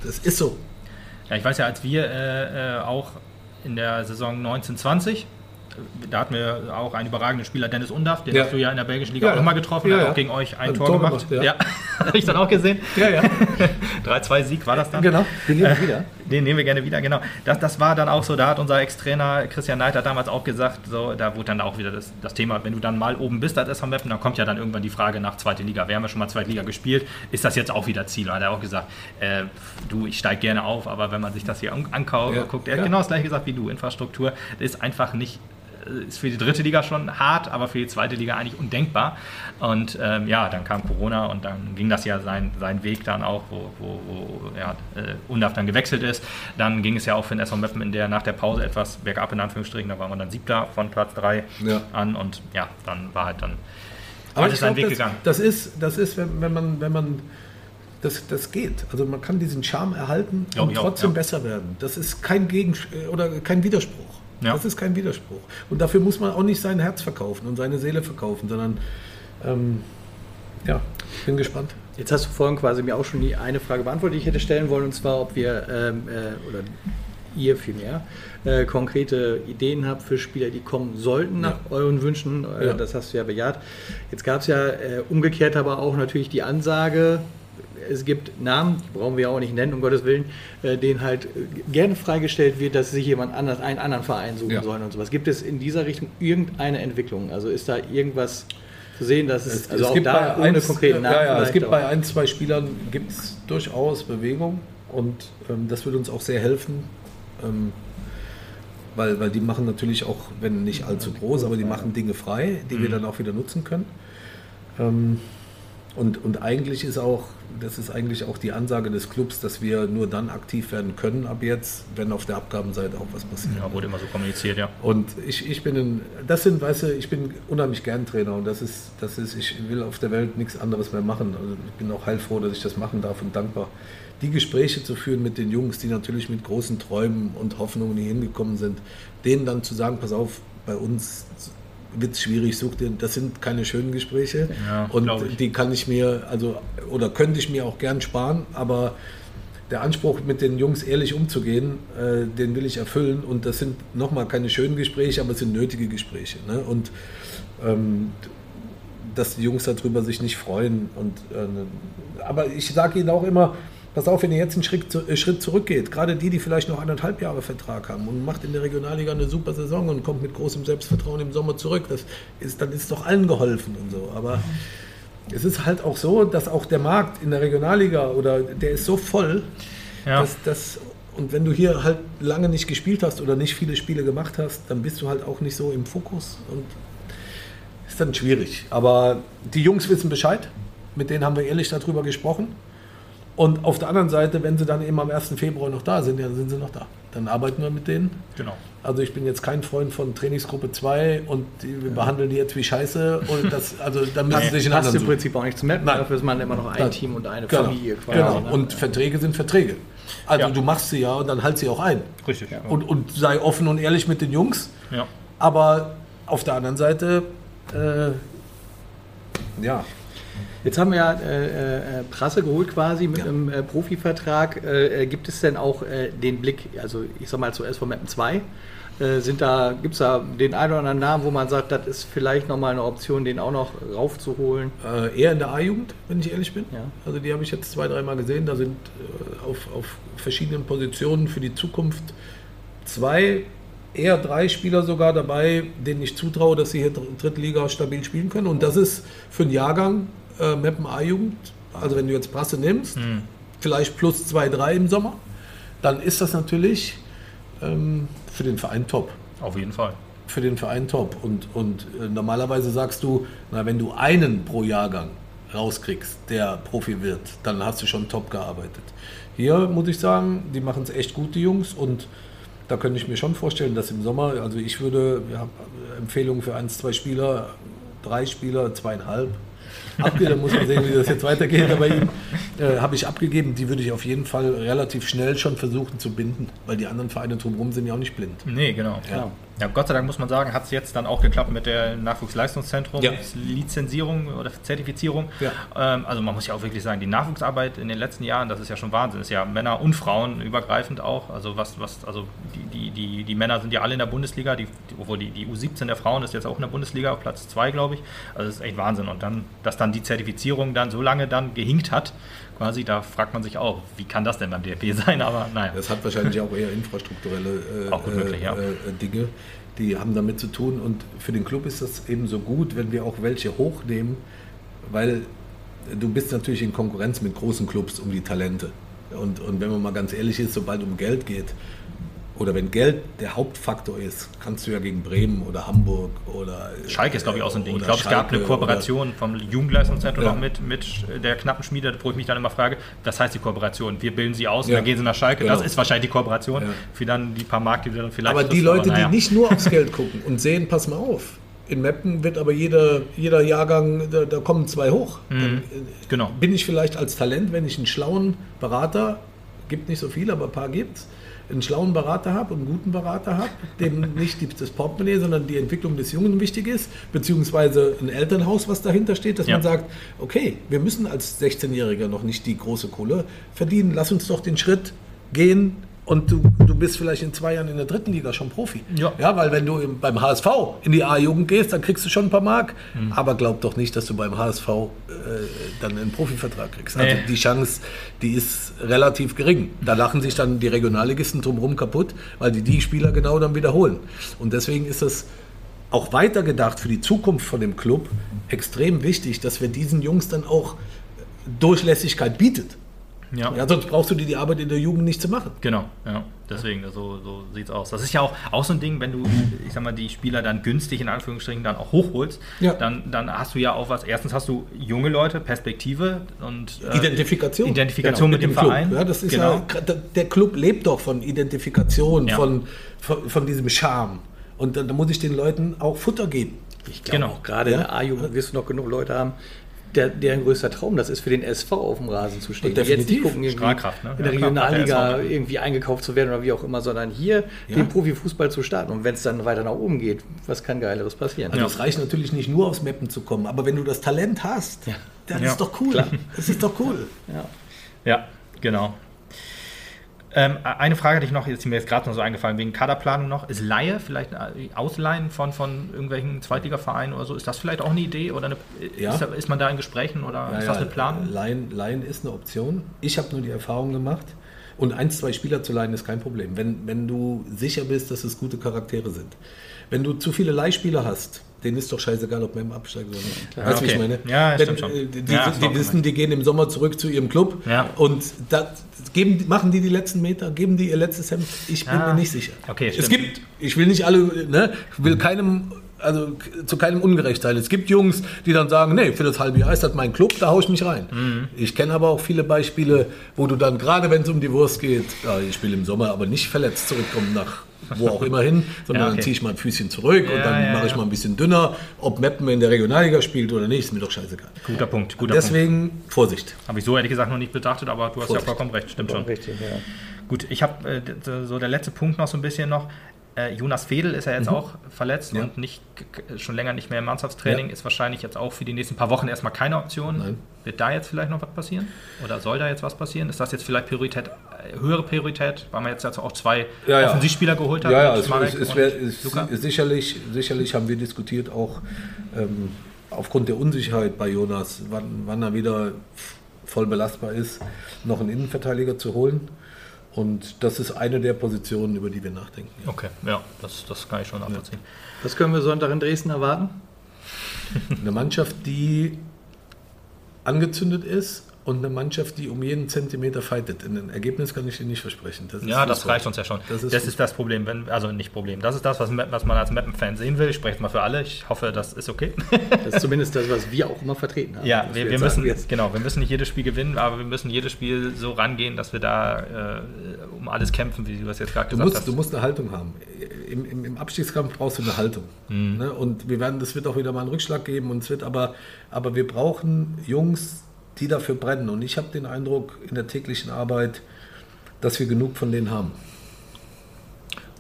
Das ist so. Ja, ich weiß ja, als wir äh, äh auch in der Saison 1920 da hatten wir auch einen überragenden Spieler, Dennis Undaff, den ja. hast du ja in der belgischen Liga ja, auch mal getroffen, ja, hat auch gegen euch ein Tor, Tor, gemacht. gemacht ja, habe ich dann auch gesehen. Ja, ja. 3-2-Sieg war das dann. Genau, den nehmen wir wieder. Den nehmen wir gerne wieder, genau. Das, das war dann auch so, da hat unser Ex-Trainer Christian Neiter damals auch gesagt, so, da wurde dann auch wieder das, das Thema, wenn du dann mal oben bist als SV Meppen, dann kommt ja dann irgendwann die Frage nach zweite Liga. Wir haben ja schon mal zweite Liga gespielt, ist das jetzt auch wieder Ziel? Da hat er auch gesagt, äh, du, ich steige gerne auf, aber wenn man sich das hier anguckt, guckt, er hat genau das gleiche gesagt wie du, Infrastruktur, ist einfach nicht ist für die dritte Liga schon hart, aber für die zweite Liga eigentlich undenkbar. Und ähm, ja, dann kam Corona und dann ging das ja sein, sein Weg dann auch, wo, wo, wo ja, äh, Undaf dann gewechselt ist. Dann ging es ja auch für den SV Meppen in der, nach der Pause etwas bergab in Anführungsstrichen, da waren wir dann siebter von Platz 3 ja. an und ja, dann war halt dann aber ist sein Weg das, gegangen. Das ist, das ist wenn, wenn man, wenn man das, das geht. Also man kann diesen Charme erhalten und trotzdem auch, ja. besser werden. Das ist kein Gegen oder kein Widerspruch. Ja. Das ist kein Widerspruch. Und dafür muss man auch nicht sein Herz verkaufen und seine Seele verkaufen, sondern ähm, ja, bin gespannt. Jetzt hast du vorhin quasi mir auch schon die eine Frage beantwortet, die ich hätte stellen wollen, und zwar, ob wir ähm, äh, oder ihr vielmehr äh, konkrete Ideen habt für Spieler, die kommen sollten nach ja. euren Wünschen. Äh, ja. Das hast du ja bejaht. Jetzt gab es ja äh, umgekehrt aber auch natürlich die Ansage, es gibt Namen, die brauchen wir auch nicht nennen, um Gottes Willen, äh, denen halt äh, gerne freigestellt wird, dass sich jemand anders, einen anderen Verein suchen ja. sollen und sowas. Gibt es in dieser Richtung irgendeine Entwicklung? Also ist da irgendwas zu sehen, dass es, es also es auch gibt da ohne eins, konkreten Namen. Ja, ja, es gibt bei ein, zwei Spielern gibt es durchaus Bewegung und ähm, das würde uns auch sehr helfen. Ähm, weil, weil die machen natürlich auch, wenn nicht allzu groß, aber die machen Dinge frei, die mhm. wir dann auch wieder nutzen können. Ähm, und, und eigentlich ist auch, das ist eigentlich auch die Ansage des Clubs, dass wir nur dann aktiv werden können ab jetzt, wenn auf der Abgabenseite auch was passiert. Ja, wurde immer so kommuniziert, ja. Und ich, ich bin ein, das sind, weißt du, ich bin unheimlich gern Trainer und das ist, das ist, ich will auf der Welt nichts anderes mehr machen. Also ich bin auch heilfroh, dass ich das machen darf und dankbar. Die Gespräche zu führen mit den Jungs, die natürlich mit großen Träumen und Hoffnungen hier hingekommen sind, denen dann zu sagen, pass auf, bei uns wird es schwierig, such dir, das sind keine schönen Gespräche ja, und die kann ich mir, also oder könnte ich mir auch gern sparen, aber der Anspruch, mit den Jungs ehrlich umzugehen, äh, den will ich erfüllen. Und das sind nochmal keine schönen Gespräche, aber es sind nötige Gespräche. Ne? Und ähm, dass die Jungs darüber sich nicht freuen. Und, äh, aber ich sage ihnen auch immer, pass auf, wenn ihr jetzt einen Schritt, äh, Schritt zurückgeht, gerade die, die vielleicht noch anderthalb Jahre Vertrag haben und macht in der Regionalliga eine super Saison und kommt mit großem Selbstvertrauen im Sommer zurück, das ist, dann ist doch allen geholfen und so. Aber es ist halt auch so, dass auch der Markt in der Regionalliga oder der ist so voll, ja. dass das und wenn du hier halt lange nicht gespielt hast oder nicht viele Spiele gemacht hast, dann bist du halt auch nicht so im Fokus und ist dann schwierig. Aber die Jungs wissen Bescheid. Mit denen haben wir ehrlich darüber gesprochen. Und auf der anderen Seite, wenn sie dann eben am 1. Februar noch da sind, ja, dann sind sie noch da. Dann arbeiten wir mit denen. Genau. Also ich bin jetzt kein Freund von Trainingsgruppe 2 und die, wir ja. behandeln die jetzt wie Scheiße. Und das, also da müssen nee, sich in passt im Prinzip auch nicht zu merken. Dafür ist man immer noch ein das, Team und eine genau, Familie quasi. Genau. Ne? Und Verträge sind Verträge. Also ja. du machst sie ja und dann halt sie auch ein. Richtig. Ja. Und, und sei offen und ehrlich mit den Jungs. Ja. Aber auf der anderen Seite, äh, ja, Jetzt haben wir ja äh, äh, Prasse geholt quasi mit ja. einem äh, Profivertrag. Äh, äh, gibt es denn auch äh, den Blick, also ich sag mal zu SV Mappen 2, sind da, gibt es da den einen oder anderen Namen, wo man sagt, das ist vielleicht nochmal eine Option, den auch noch raufzuholen? eher in der A-Jugend, wenn ich ehrlich bin. Ja. Also die habe ich jetzt zwei, dreimal gesehen. Da sind auf, auf verschiedenen Positionen für die Zukunft zwei eher drei Spieler sogar dabei, denen ich zutraue, dass sie hier Drittliga stabil spielen können. Und das ist für einen Jahrgang äh, Meppen A-Jugend, also wenn du jetzt Prasse nimmst, mhm. vielleicht plus 2, 3 im Sommer, dann ist das natürlich ähm, für den Verein top. Auf jeden Fall. Für den Verein top. Und, und äh, normalerweise sagst du, na, wenn du einen pro Jahrgang rauskriegst, der Profi wird, dann hast du schon top gearbeitet. Hier muss ich sagen, die machen es echt gut, die Jungs. Und da könnte ich mir schon vorstellen, dass im Sommer, also ich würde, wir haben Empfehlungen für eins, zwei Spieler, drei Spieler, zweieinhalb, abgegeben. Da muss man sehen, wie das jetzt weitergeht. Aber ihm äh, habe ich abgegeben. Die würde ich auf jeden Fall relativ schnell schon versuchen zu binden, weil die anderen Vereine drumherum sind ja auch nicht blind. Nee, genau. Ja. Ja, Gott sei Dank muss man sagen, hat es jetzt dann auch geklappt mit der Nachwuchsleistungszentrum, ja. Lizenzierung oder Zertifizierung. Ja. Ähm, also man muss ja auch wirklich sagen, die Nachwuchsarbeit in den letzten Jahren, das ist ja schon Wahnsinn. Das ist ja Männer und Frauen übergreifend auch. Also was, was, also die, die, die, die Männer sind ja alle in der Bundesliga, die, obwohl die, die U17 der Frauen ist jetzt auch in der Bundesliga auf Platz 2, glaube ich. Also das ist echt Wahnsinn. Und dann, dass dann die Zertifizierung dann so lange dann gehinkt hat, quasi, da fragt man sich auch, wie kann das denn beim DFB sein? Aber naja. Das hat wahrscheinlich auch eher infrastrukturelle äh, auch möglich, ja. äh, Dinge, die haben damit zu tun. Und für den Club ist das eben so gut, wenn wir auch welche hochnehmen, weil du bist natürlich in Konkurrenz mit großen Clubs um die Talente. Und, und wenn man mal ganz ehrlich ist, sobald um Geld geht, oder wenn Geld der Hauptfaktor ist, kannst du ja gegen Bremen oder Hamburg oder. Schalke ist, glaube ich, auch so ein Ding. Ich glaube, es gab eine Kooperation vom Jugendleistungszentrum ja. mit, mit der knappen Schmiede, wo ich mich dann immer frage, was heißt die Kooperation? Wir bilden sie aus ja. und dann gehen sie nach Schalke. Genau. Das ist wahrscheinlich die Kooperation ja. für dann die paar Mark, die dann vielleicht. Aber die Leute, aber, naja. die nicht nur aufs Geld gucken und sehen, pass mal auf. In Meppen wird aber jeder, jeder Jahrgang, da, da kommen zwei hoch. Mhm. Dann, äh, genau. Bin ich vielleicht als Talent, wenn ich einen schlauen Berater, gibt nicht so viel, aber ein paar gibt es, einen schlauen Berater habe und einen guten Berater habe, dem nicht das Portemonnaie, sondern die Entwicklung des Jungen wichtig ist, beziehungsweise ein Elternhaus, was dahinter steht, dass ja. man sagt, okay, wir müssen als 16-Jähriger noch nicht die große Kohle verdienen, lass uns doch den Schritt gehen, und du, du bist vielleicht in zwei Jahren in der dritten Liga schon Profi. Ja. ja weil wenn du im, beim HSV in die A-Jugend gehst, dann kriegst du schon ein paar Mark. Mhm. Aber glaub doch nicht, dass du beim HSV äh, dann einen Profivertrag kriegst. Also nee. die Chance, die ist relativ gering. Da lachen sich dann die Regionalligisten drumherum kaputt, weil die die Spieler genau dann wiederholen. Und deswegen ist es auch weitergedacht für die Zukunft von dem Club extrem wichtig, dass wir diesen Jungs dann auch Durchlässigkeit bietet. Ja. ja. sonst brauchst du dir die Arbeit in der Jugend nicht zu machen. Genau, ja. Deswegen, so, so sieht es aus. Das ist ja auch, auch so ein Ding, wenn du, ich sag mal, die Spieler dann günstig in Anführungsstrichen dann auch hochholst, ja. dann, dann hast du ja auch was. Erstens hast du junge Leute, Perspektive und äh, Identifikation. Identifikation genau, mit, mit, dem, Verein. Ja, das ist genau. ja, der Club lebt doch von Identifikation, ja. von, von, von, diesem Charme. Und da, da muss ich den Leuten auch Futter geben. Ich glaube genau. gerade in der A-Jugend wirst du noch genug Leute haben, der, deren größter Traum das ist, für den SV auf dem Rasen zu stehen. Und jetzt nicht gucken, Strahlkraft, ne? in der ja, Regionalliga irgendwie eingekauft zu werden oder wie auch immer, sondern hier ja. den Profifußball zu starten. Und wenn es dann weiter nach oben geht, was kann Geileres passieren? Also es reicht natürlich nicht nur aufs Mappen zu kommen, aber wenn du das Talent hast, dann ist doch cool. Klar. Das ist doch cool. Ja, ja genau. Ähm, eine Frage hatte ich noch, ist mir jetzt gerade noch so eingefallen, wegen Kaderplanung noch. Ist Laie vielleicht äh, Ausleihen von, von irgendwelchen Zweitligavereinen oder so? Ist das vielleicht auch eine Idee? Oder eine, Ja. ist, ist man da in Gesprächen oder Ja, ist das eine Planung? Leihen, Leihen ist eine Option. Ich habe nur die Erfahrung gemacht. Und ein, zwei Spieler zu leihen ist kein Problem, wenn, wenn du sicher bist, dass es gute Charaktere sind. Wenn du zu viele Leihspieler hast, denen ist doch scheißegal, ob Mem absteigt oder nicht. Ja, weißt du, wie ich okay. meine? Ja, wenn, stimmt schon. äh, Die, Ja, die, wissen, die gehen im Sommer zurück zu ihrem Club Ja. und da geben, machen die die letzten Meter, geben die ihr letztes Hemd. Ich bin mir nicht sicher. Okay, es stimmt. gibt, ich will nicht alle, ne, ich will keinem, also zu keinem ungerecht sein. Es gibt Jungs, die dann sagen, nee, für das halbe Jahr ist das mein Club, da haue ich mich rein. Mhm. Ich kenne aber auch viele Beispiele, wo du dann, gerade wenn es um die Wurst geht, ja, ich will im Sommer aber nicht verletzt zurückkommen nach wo auch immer hin, sondern Ja, okay. dann ziehe ich mal ein Füßchen zurück und Ja, dann ja, mache ich ja. mal ein bisschen dünner. Ob Meppen in der Regionalliga spielt oder nicht, ist mir doch scheißegal. Guter Punkt, guter Punkt. Deswegen Vorsicht. Habe ich so ehrlich gesagt noch nicht betrachtet, aber du hast Vorsicht. ja vollkommen recht, stimmt schon. Richtig, ja. Gut, ich habe äh, so der letzte Punkt noch so ein bisschen noch. Äh, Jonas Fedel ist ja jetzt auch verletzt Mhm. Ja. und nicht, schon länger nicht mehr im Mannschaftstraining. Ja. Ist wahrscheinlich jetzt auch für die nächsten paar Wochen erstmal keine Option. Nein. Wird da jetzt vielleicht noch was passieren? Oder soll da jetzt was passieren? Ist das jetzt vielleicht Priorität, äh, höhere Priorität, weil man jetzt also auch zwei Ja. Offensivspieler geholt hat? Ja, ja, es, es, es wär, es, sicherlich, sicherlich haben wir diskutiert, auch ähm, aufgrund der Unsicherheit bei Jonas, wann, wann er wieder voll belastbar ist, noch einen Innenverteidiger zu holen. Und das ist eine der Positionen, über die wir nachdenken. Okay, ja, das, das kann ich schon nachvollziehen. Was können wir Sonntag in Dresden erwarten? Eine Mannschaft, die angezündet ist und eine Mannschaft, die um jeden Zentimeter fightet. Ein Ergebnis kann ich dir nicht versprechen. Das ist Ja, das reicht uns ja schon. Das Das ist ist, das Problem, wenn, also nicht Problem. Das ist das, was, was man als Mappen-Fan sehen will. Ich spreche jetzt mal für alle. Ich hoffe, das ist okay. Das ist zumindest das, was wir auch immer vertreten haben. Ja, wir, wir müssen jetzt. genau, wir müssen nicht jedes Spiel gewinnen, aber wir müssen jedes Spiel so rangehen, dass wir da äh, um alles kämpfen, wie du es jetzt gerade Du gesagt musst, hast. du musst eine Haltung haben. Im, im, Im Abstiegskampf brauchst du eine Haltung. Mhm. Ne? Und wir werden, das wird auch wieder mal einen Rückschlag geben. Und es wird aber, aber wir brauchen Jungs, die dafür brennen. Und ich habe den Eindruck in der täglichen Arbeit, dass wir genug von denen haben.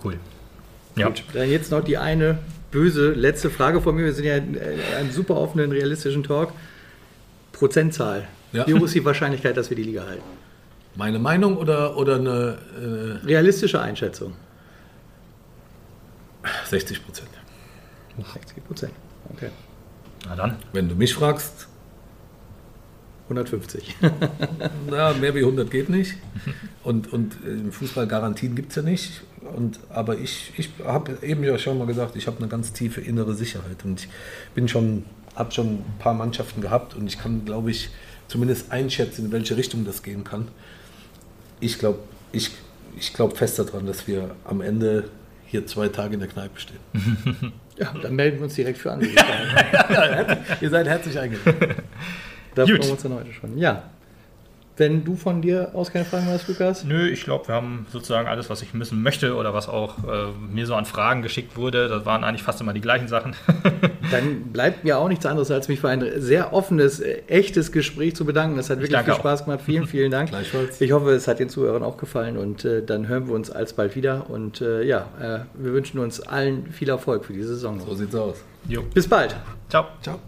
cool. Ja. Gut, dann jetzt noch die eine böse letzte Frage von mir. Wir sind ja in einem super offenen, realistischen Talk. Prozentzahl. Ja. Wie hoch ist die Wahrscheinlichkeit, dass wir die Liga halten? Meine Meinung oder, oder eine Realistische Einschätzung. äh, 60 Prozent? 60 Prozent. Okay. Na dann. Wenn du mich fragst, 150. na, mehr wie 100 geht nicht. Und, und äh, im Fußball Garantien gibt es ja nicht. Und, aber ich, ich habe eben ja schon mal gesagt, ich habe eine ganz tiefe innere Sicherheit. Und ich bin schon, habe schon ein paar Mannschaften gehabt und ich kann, glaube ich, zumindest einschätzen, in welche Richtung das gehen kann. Ich glaube ich, ich glaub fest daran, dass wir am Ende hier zwei Tage in der Kneipe stehen. Ja, dann melden wir uns direkt für an. Ihr seid herzlich eingeladen. Da Gut. freuen wir uns dann heute schon. Ja. Wenn du von dir aus keine Fragen mehr hast, Lukas? Nö, ich glaube, wir haben sozusagen alles, was ich wissen möchte oder was auch äh, mir so an Fragen geschickt wurde. Das waren eigentlich fast immer die gleichen Sachen. Dann bleibt mir auch nichts anderes, als mich für ein sehr offenes, echtes Gespräch zu bedanken. Das hat wirklich viel auch. Spaß gemacht. Vielen, vielen Dank. Gleichfalls. Ich hoffe, es hat den Zuhörern auch gefallen und äh, dann hören wir uns alsbald wieder. Und äh, ja, äh, wir wünschen uns allen viel Erfolg für die Saison. So sieht's aus. jo. Bis bald. Ciao. Ciao.